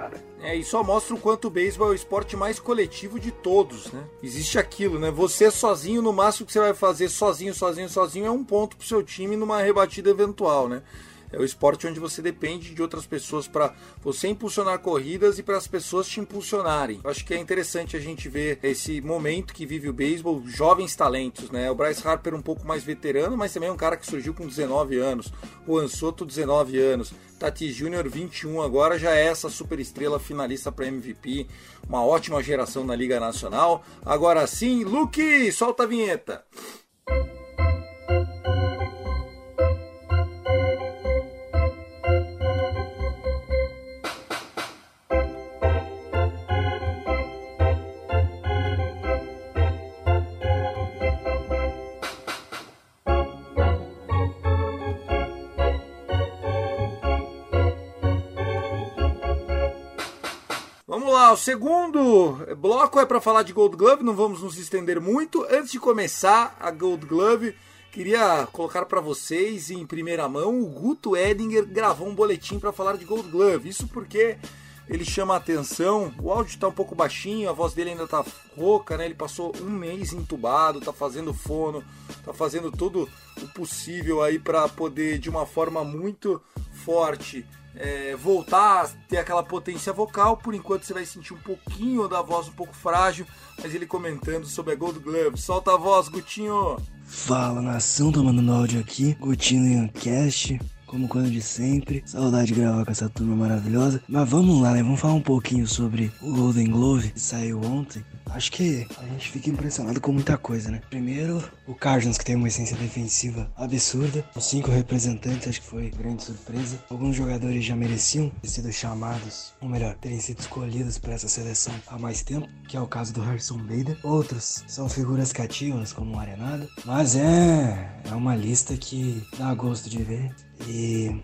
Speaker 3: É, e só mostra o quanto o beisebol é o esporte mais coletivo de todos, né? Existe aquilo, né? Você sozinho, no máximo que você vai fazer sozinho, sozinho, sozinho, é um ponto pro seu time numa rebatida eventual, né? É o esporte onde você depende de outras pessoas para você impulsionar corridas e para as pessoas te impulsionarem. Eu acho que é interessante a gente ver esse momento que vive o beisebol, jovens talentos, né? O Bryce Harper um pouco mais veterano, mas também é um cara que surgiu com 19 anos. O Ansoto 19 anos. Tati Júnior 21 agora já é essa super estrela finalista para MVP, uma ótima geração na Liga Nacional. Agora sim, Luke, solta a vinheta. O segundo bloco é para falar de Gold Glove, não vamos nos estender muito. Antes de começar a Gold Glove, queria colocar para vocês em primeira mão, o Guto Edinger gravou um boletim para falar de Gold Glove. Isso porque ele chama a atenção, o áudio está um pouco baixinho, a voz dele ainda está rouca, né? Ele passou um mês entubado, está fazendo fono, está fazendo tudo o possível aí para poder de uma forma muito forte é, voltar a ter aquela potência vocal. Por enquanto você vai sentir um pouquinho da voz um pouco frágil, mas ele comentando sobre a Gold Glove. Solta a voz, Gutinho!
Speaker 6: Fala nação, tomando no áudio aqui, Gutinho Ancast como quando de sempre. Saudade de gravar com essa turma maravilhosa. Mas vamos lá, né? Vamos falar um pouquinho sobre o Golden Glove que saiu ontem. Acho que a gente fica impressionado com muita coisa, né? Primeiro, o Cardinals, que tem uma essência defensiva absurda. Os cinco representantes, acho que foi grande surpresa. Alguns jogadores já mereciam ter sido chamados, ou melhor, terem sido escolhidos para essa seleção há mais tempo, que é o caso do Harrison Bader. Outros são figuras cativas, como o Arenado. Mas é, é uma lista que dá gosto de ver. E,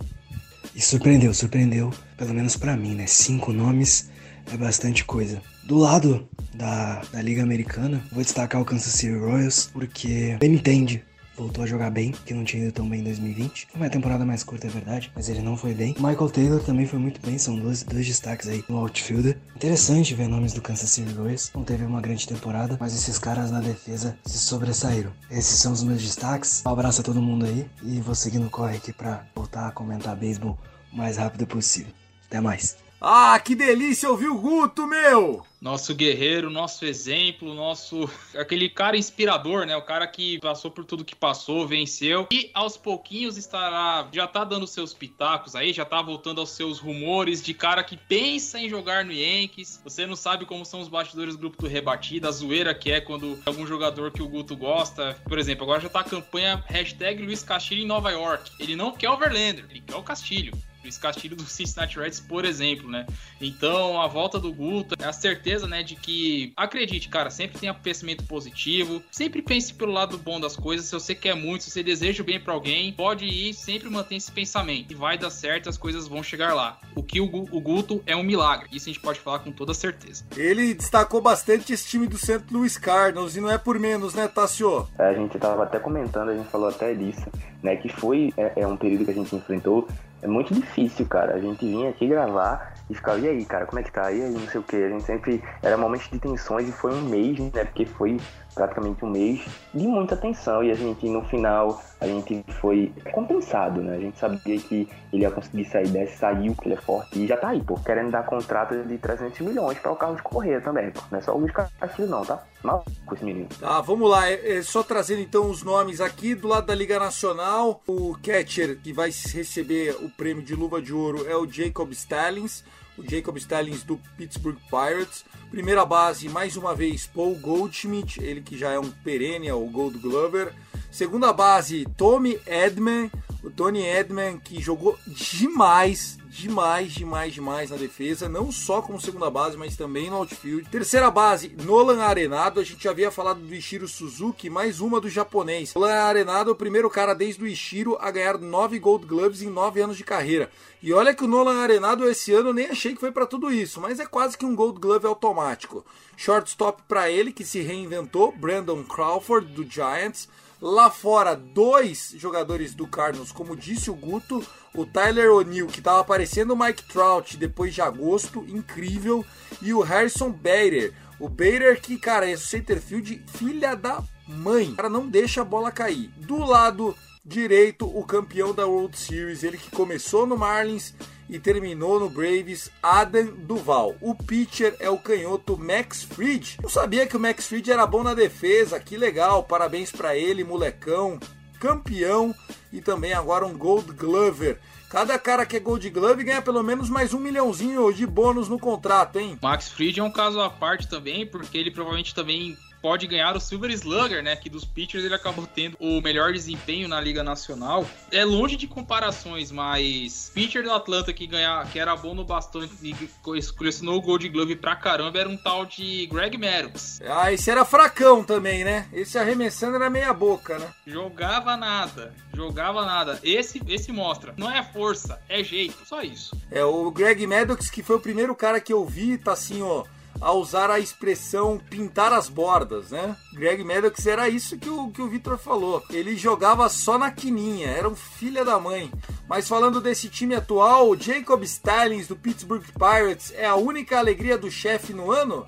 Speaker 6: e surpreendeu, surpreendeu, pelo menos para mim, né? Cinco nomes é bastante coisa. Do lado da, da Liga Americana, vou destacar o Kansas City Royals, porque ele entende voltou a jogar bem, que não tinha ido tão bem em 2020. Foi uma temporada mais curta, é verdade, mas ele não foi bem. Michael Taylor também foi muito bem, são dois, dois destaques aí no outfielder. Interessante ver nomes do Kansas City Royals. Não teve uma grande temporada, mas esses caras na defesa se sobressaíram. Esses são os meus destaques. Um abraço a todo mundo aí e vou seguir no corre aqui pra voltar a comentar beisebol o mais rápido possível. Até mais.
Speaker 3: Ah, que delícia ouvir o Guto, meu!
Speaker 4: Nosso guerreiro, nosso exemplo, nosso. aquele cara inspirador, né? O cara que passou por tudo que passou, venceu. E aos pouquinhos estará. Já tá dando seus pitacos aí, já tá voltando aos seus rumores de cara que pensa em jogar no Yankees. Você não sabe como são os bastidores do grupo do Rebatida, a zoeira que é quando algum jogador que o Guto gosta. Por exemplo, agora já tá a campanha hashtag Luiz Castilho em Nova York. Ele não quer o Verlander, ele quer o Castilho. Luiz Castilho do Cincinnati Reds, por exemplo, né? Então, a volta do Guto é a certeza, né, de que acredite, cara, sempre tenha pensamento positivo, sempre pense pelo lado bom das coisas. Se você quer muito, se você deseja o bem para alguém, pode ir, sempre mantenha esse pensamento e vai dar certo, as coisas vão chegar lá. O que o, o Guto é um milagre, isso a gente pode falar com toda certeza.
Speaker 3: Ele destacou bastante esse time do St. Louis Cardinals e não é por menos, né, Tassio?
Speaker 5: A gente tava até comentando, a gente falou até disso, né, que foi é, é um período que a gente enfrentou é muito difícil, cara. A gente vinha aqui gravar e ficava, e aí, cara, como é que tá? E aí, não sei o que. A gente sempre. Era momentos de tensões e foi um mês, né? Porque foi praticamente um mês de muita tensão e a gente no final a gente foi compensado, né? A gente sabia que ele ia conseguir sair dessa, saiu, que ele é forte e já tá aí, pô, querendo dar contrato de 300 milhões para o Carlos Correia também, pô. Não é só o Luiz Castilho não, tá? Mal com esse menino.
Speaker 3: Tá, vamos lá. É, é, só trazendo então os nomes aqui do lado da Liga Nacional, o catcher que vai receber o prêmio de luva de ouro é o Jacob Stallings. O Jacob Stallings do Pittsburgh Pirates. Primeira base, mais uma vez, Paul Goldschmidt, ele que já é um perennial Gold Glover. Segunda base, Tommy Edman, o Tony Edman que jogou demais, demais, demais, demais na defesa, não só como segunda base, mas também no outfield. Terceira base, Nolan Arenado, a gente já havia falado do Ishiro Suzuki, mais uma do japonês. Nolan Arenado é o primeiro cara desde o Ishiro a ganhar nove Gold Gloves em nove anos de carreira. E olha que o Nolan Arenado esse ano nem achei que foi para tudo isso, mas é quase que um Gold Glove automático. Shortstop para ele, que se reinventou, Brandon Crawford do Giants. Lá fora, dois jogadores do Cardinals, como disse o Guto, o Tyler O'Neill, que estava aparecendo o Mike Trout depois de agosto, incrível, e o Harrison Bader. O Bader que, cara, é centerfield filha da mãe. O cara não deixa a bola cair. Do lado direito, o campeão da World Series, ele que começou no Marlins e terminou no Braves, Adam Duval. O pitcher é o canhoto Max Fried. Eu sabia que o Max Fried era bom na defesa, que legal, parabéns para ele, molecão, campeão e também agora um Gold Glover. Cada cara que é Gold Glove ganha pelo menos mais um milhãozinho de bônus no contrato, hein?
Speaker 4: Max Fried é um caso à parte também, porque ele provavelmente também pode ganhar o Silver Slugger, né? Que dos pitchers ele acabou tendo o melhor desempenho na Liga Nacional. É longe de comparações, mas pitcher do Atlanta que ganhar, que era bom no bastão e colecionou o Gold Glove pra caramba era um tal de Greg Maddox.
Speaker 3: Ah, esse era fracão também, né? Esse arremessando era meia boca, né?
Speaker 4: Jogava nada, jogava nada. Esse, esse mostra. Não é força, é jeito, só isso.
Speaker 3: É, o Greg Maddox, que foi o primeiro cara que eu vi, tá assim, ó a usar a expressão pintar as bordas, né? Greg Maddox era isso que o, que o Victor falou. Ele jogava só na quininha, era um filho da mãe. Mas falando desse time atual, o Jacob Stallings do Pittsburgh Pirates é a única alegria do chefe no ano?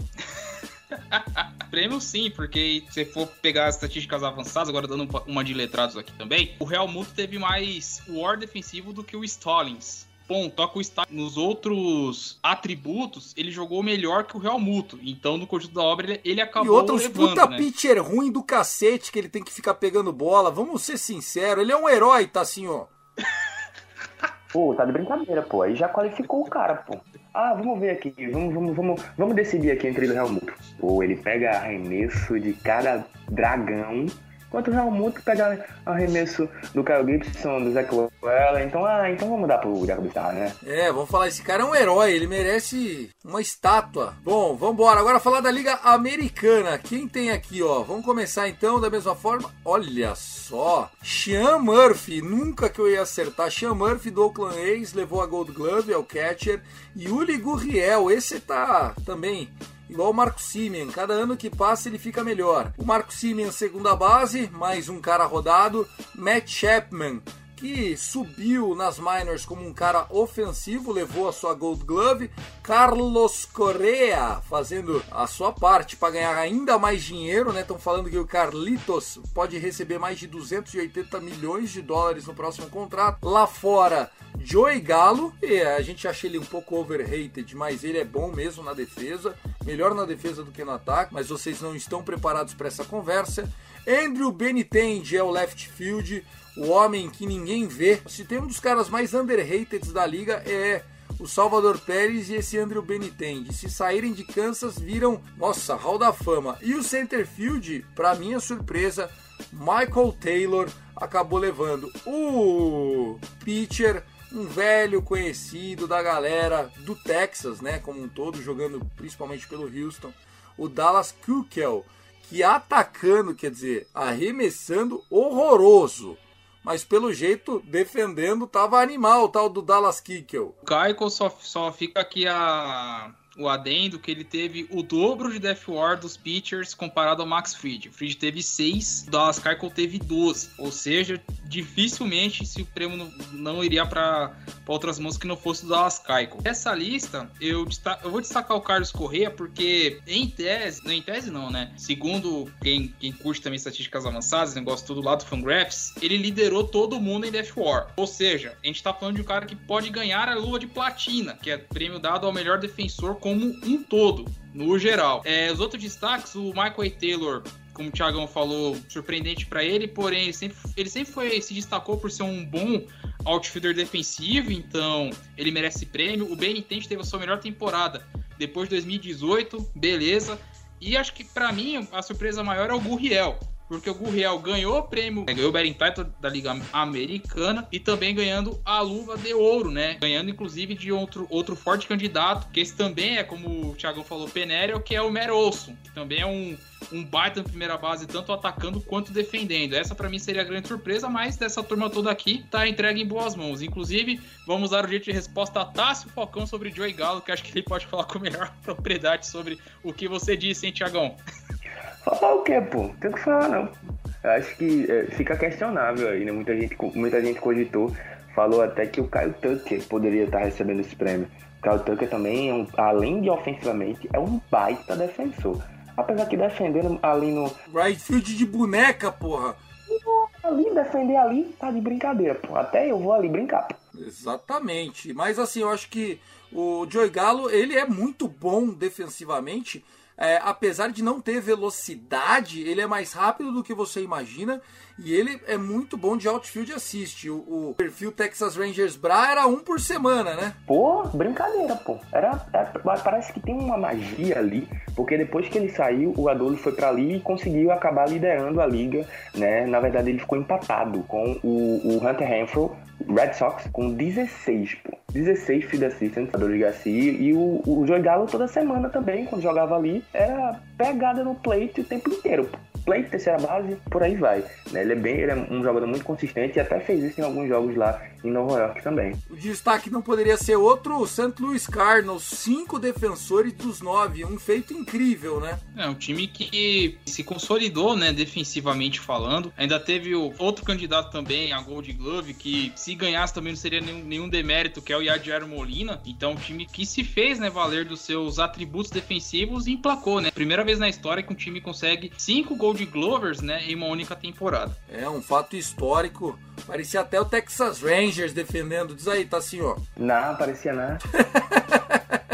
Speaker 4: Prêmio sim, porque se for pegar as estatísticas avançadas, agora dando uma de letrados aqui também, o Real Mundo teve mais war defensivo do que o Stallings ponto, toca o está nos outros atributos, ele jogou melhor que o Real Muto. Então, no conjunto da obra, ele, ele acabou.
Speaker 3: E outros levando, puta né? pitcher ruim do cacete que ele tem que ficar pegando bola. Vamos ser sinceros, ele é um herói, tá assim, ó.
Speaker 5: Pô, tá de brincadeira, pô. Aí já qualificou o cara, pô. Ah, vamos ver aqui, vamos, vamos, vamos, vamos decidir aqui entre ele e o Real Muto. Pô, ele pega arremesso de cada dragão Enquanto o Real Muto pega arremesso do Kyle Gibson, do Zach Wellen, então, ah, então vamos dar pro Jacob Star, né?
Speaker 3: É, vamos falar, esse cara é um herói, ele merece uma estátua. Bom, vamos embora, agora falar da Liga Americana. Quem tem aqui, ó? Vamos começar então da mesma forma. Olha só, Sean Murphy, nunca que eu ia acertar. Sean Murphy do Oakland A's levou a Gold Glove, é o catcher. E Uli Gurriel, esse tá também igual o Marco Simeon. Cada ano que passa ele fica melhor. O Marco Simeon, segunda base, mais um cara rodado. Matt Chapman, que subiu nas minors como um cara ofensivo, levou a sua Gold Glove. Carlos Correa fazendo a sua parte para ganhar ainda mais dinheiro, né? Estão falando que o Carlitos pode receber mais de 280 milhões de dólares no próximo contrato. Lá fora, Joey Galo, e a gente acha ele um pouco overrated, mas ele é bom mesmo na defesa, melhor na defesa do que no ataque, mas vocês não estão preparados para essa conversa. Andrew Benintendi é o left field, o homem que ninguém vê. Se tem um dos caras mais underrated da liga é o Salvador Pérez e esse Andrew Benintendi. Se saírem de Kansas, viram, nossa, Hall da Fama. E o center field, para minha surpresa, Michael Taylor acabou levando o pitcher um velho conhecido da galera do Texas, né, como um todo, jogando principalmente pelo Houston, o Dallas Keuchel, que atacando, quer dizer, arremessando horroroso. Mas pelo jeito, defendendo, tava animal o tal do Dallas Keuchel.
Speaker 4: O Keuchel só, só fica aqui a o adendo que ele teve o dobro de Death War dos pitchers comparado ao Max Fried. O Fried teve 6, o Dallas Keuchel teve 12. Ou seja, dificilmente se o prêmio não, não iria para outras mãos que não fosse o Dallas Keuchel. Essa lista, eu, eu vou destacar o Carlos Correa porque em tese, não em tese não, né? Segundo quem, quem curte também estatísticas avançadas, negócio todo lá do Fangraphs, ele liderou todo mundo em Death War. Ou seja, a gente tá falando de um cara que pode ganhar a luva de platina, que é prêmio dado ao melhor defensor com como um todo, no geral. É, os outros destaques, o Michael. Taylor como o Thiagão falou, surpreendente para ele, porém ele sempre, ele sempre foi, se destacou por ser um bom outfielder defensivo, então ele merece prêmio. O Benintendi teve a sua melhor temporada depois de 2018, beleza. E acho que para mim a surpresa maior é o Gurriel porque o Gurriel ganhou o prêmio, né, ganhou o Betting Title da Liga Americana e também ganhando a luva de ouro, né? Ganhando inclusive de outro, outro forte candidato, que esse também é, como o Thiago falou, Penéreo, que é o Mer Olson, que também é um, um baita na primeira base, tanto atacando quanto defendendo. Essa para mim seria a grande surpresa, mas dessa turma toda aqui tá entregue em boas mãos. Inclusive, vamos dar o jeito de resposta a Tássio Falcão sobre Joey Galo, que acho que ele pode falar com melhor propriedade sobre o que você disse, hein, Tiagão?
Speaker 5: Falar o quê, pô? Tem que falar, não. Eu acho que é, fica questionável aí, né? Muita gente, muita gente cogitou, falou até que o Kyle Tucker poderia estar recebendo esse prêmio. O Kyle Tucker também, é um, além de ofensivamente, é um baita defensor. Apesar que defendendo ali no.
Speaker 3: Right field de boneca, porra!
Speaker 5: Ali, defender ali, tá de brincadeira, pô. Até eu vou ali brincar, pô.
Speaker 3: Exatamente. Mas assim, eu acho que o Joey Galo, ele é muito bom defensivamente é, apesar de não ter velocidade, ele é mais rápido do que você imagina e ele é muito bom de outfield assist. O, o perfil Texas Rangers Bra era um por semana, né?
Speaker 5: Pô, brincadeira, pô. Era, era, parece que tem uma magia ali, porque depois que ele saiu, o Adolfo foi para ali e conseguiu acabar liderando a liga, né? Na verdade, ele ficou empatado com o, o Hunter Renfro, Red Sox com 16, pô. 16 field assistants, Adolis Garcia. E o, o Joey Gallo toda semana também, quando jogava ali, era pegada no plate o tempo inteiro, play, terceira base, por aí vai. Né? Ele é bem, ele é um jogador muito consistente e até fez isso em alguns jogos lá em Nova York também.
Speaker 3: O destaque não poderia ser outro, o St. Louis Cardinals, cinco defensores dos nove, um feito incrível, né?
Speaker 4: É um time que se consolidou, né, defensivamente falando. Ainda teve o outro candidato também, a Gold Glove, que se ganhasse também não seria nenhum, nenhum demérito, que é o Yadier Molina. Então, um time que se fez, né, valer dos seus atributos defensivos e emplacou, né? Primeira vez na história que um time consegue cinco Gold Glovers, né, em uma única temporada.
Speaker 3: É um fato histórico. Parecia até o Texas Rangers defendendo. Diz aí, tá assim, ó.
Speaker 5: Não, parecia não.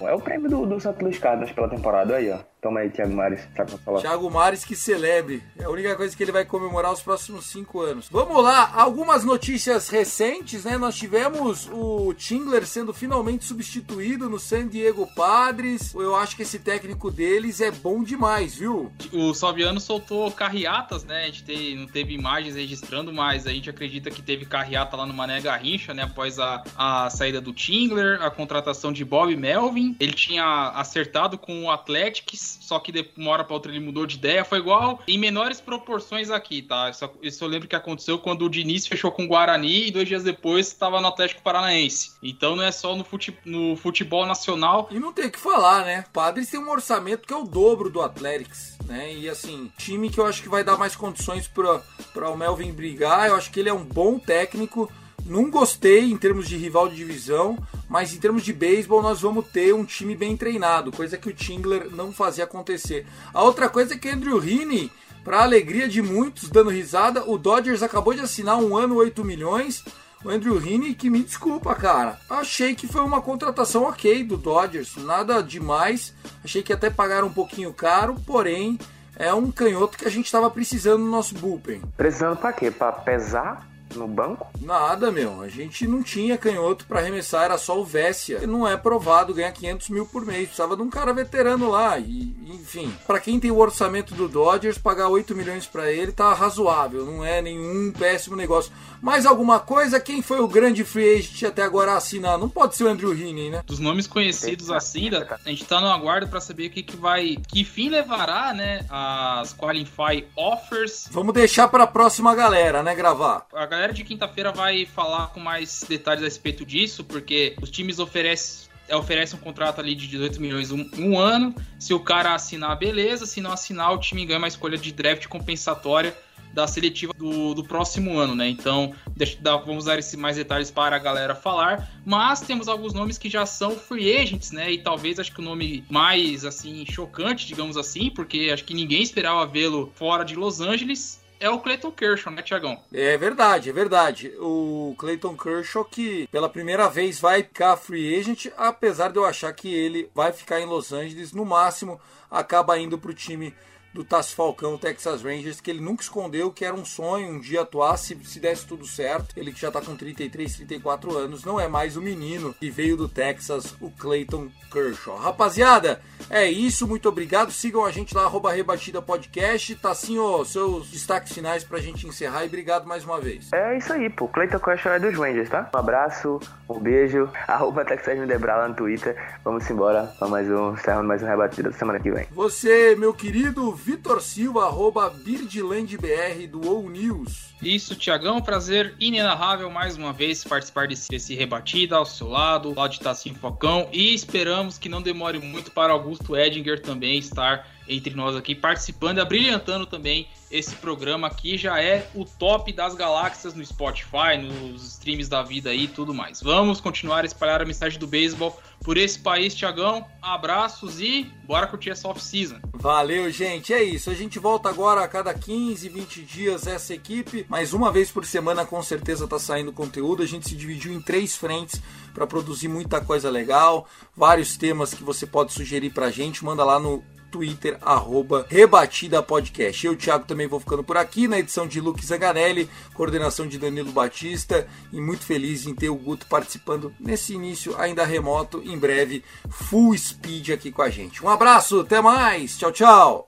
Speaker 5: é o prêmio do, do Santos Luís Cardinals pela temporada aí, ó. Toma aí, Thiago Mares, pra falar.
Speaker 3: Thiago Mares que celebre. É a única coisa que ele vai comemorar os próximos cinco anos. Vamos lá, algumas notícias recentes, né? Nós tivemos o Tingler sendo finalmente substituído no San Diego Padres. Eu acho que esse técnico deles é bom demais, viu?
Speaker 4: O Salviano soltou carreatas, né? A gente te, não teve imagens registrando, mas a gente acredita que teve carreata lá no Mané Garrincha, né? Após a, a saída do Tingler, a contratação de Bob Melvin. Ele tinha acertado com o Athletics só que de uma hora para outra ele mudou de ideia. Foi igual em menores proporções aqui, tá? Isso, isso eu lembro que aconteceu quando o Diniz fechou com o Guarani e dois dias depois estava no Atlético Paranaense. Então não é só no, fute, no futebol nacional.
Speaker 3: E não tem o que falar, né? Padres tem um orçamento que é o dobro do Atlético. Né? E assim, time que eu acho que vai dar mais condições para o Melvin brigar. Eu acho que ele é um bom técnico. Não gostei em termos de rival de divisão, mas em termos de beisebol nós vamos ter um time bem treinado, coisa que o Tingler não fazia acontecer. A outra coisa é que Andrew Heaney, para alegria de muitos, dando risada, o Dodgers acabou de assinar um ano 8 milhões. O Andrew Heaney, que me desculpa, cara. Achei que foi uma contratação ok do Dodgers, nada demais. Achei que até pagaram um pouquinho caro, porém é um canhoto que a gente estava precisando no nosso bullpen.
Speaker 5: Precisando para quê? Para pesar no banco?
Speaker 3: Nada, meu. A gente não tinha canhoto para arremessar, era só o Vessia. Não é provado ganhar 500 mil por mês. Precisava de um cara veterano lá. E, enfim, para quem tem o orçamento do Dodgers, pagar 8 milhões para ele tá razoável. Não é nenhum péssimo negócio. Mais alguma coisa? Quem foi o grande free agent até agora a assinar? Não pode ser o Andrew Heaney, né?
Speaker 4: Dos nomes conhecidos assim, a gente tá no aguardo para saber o que, que vai. Que fim levará, né? As Qualify Offers.
Speaker 3: Vamos deixar para a próxima galera, né? Gravar.
Speaker 4: A galera de quinta-feira vai falar com mais detalhes a respeito disso, porque os times oferecem é, oferece um contrato ali de 18 milhões um, um, ano. Se o cara assinar, beleza. Se não assinar, o time ganha uma escolha de draft compensatória da seletiva do, do próximo ano, né? Então, deixa, vamos dar esses mais detalhes para a galera falar. Mas temos alguns nomes que já são free agents, né? E talvez acho que o nome mais assim chocante, digamos assim, porque acho que ninguém esperava vê-lo fora de Los Angeles é o Clayton Kershaw, né, Tiagão?
Speaker 3: É verdade, é verdade. O Clayton Kershaw que pela primeira vez vai ficar free agent, apesar de eu achar que ele vai ficar em Los Angeles, no máximo acaba indo para o time do Tassi Falcão, Texas Rangers, que ele nunca escondeu que era um sonho um dia atuar se, se desse tudo certo. Ele que já tá com 33, 34 anos, não é mais o menino que veio do Texas, o Clayton Kershaw. Rapaziada, é isso, muito obrigado. Sigam a gente lá, arroba Rebatida Podcast. Tá assim, ó, seus destaques finais pra gente encerrar e obrigado mais uma vez.
Speaker 5: É isso aí, pô. Clayton Kershaw é dos Rangers, tá? Um abraço, um beijo. Arroba Texas Mendebra lá no Twitter. Vamos embora pra mais um, encerrando mais um Rebatida semana que vem.
Speaker 3: Você, meu querido Vitor Silva, arroba BirdlandBR do OU News.
Speaker 4: Isso, Tiagão, prazer inenarrável mais uma vez participar desse, desse rebatida ao seu lado, lá de Tassim Focão, e esperamos que não demore muito para Augusto Edinger também estar entre nós aqui, participando e abrilhantando também esse programa que já é o top das galáxias no Spotify, nos streams da vida e tudo mais. Vamos continuar a espalhar a mensagem do beisebol por esse país, Tiagão. Abraços e bora curtir essa off-season.
Speaker 3: Valeu, gente. É isso. A gente volta agora a cada 15, 20 dias essa equipe, mas uma vez por semana com certeza tá saindo conteúdo. A gente se dividiu em três frentes para produzir muita coisa legal, vários temas que você pode sugerir pra gente. Manda lá no Twitter, arroba Rebatida Podcast. Eu, Thiago, também vou ficando por aqui na edição de Luke Zanganelli, coordenação de Danilo Batista e muito feliz em ter o Guto participando nesse início ainda remoto, em breve, full speed aqui com a gente. Um abraço, até mais, tchau, tchau!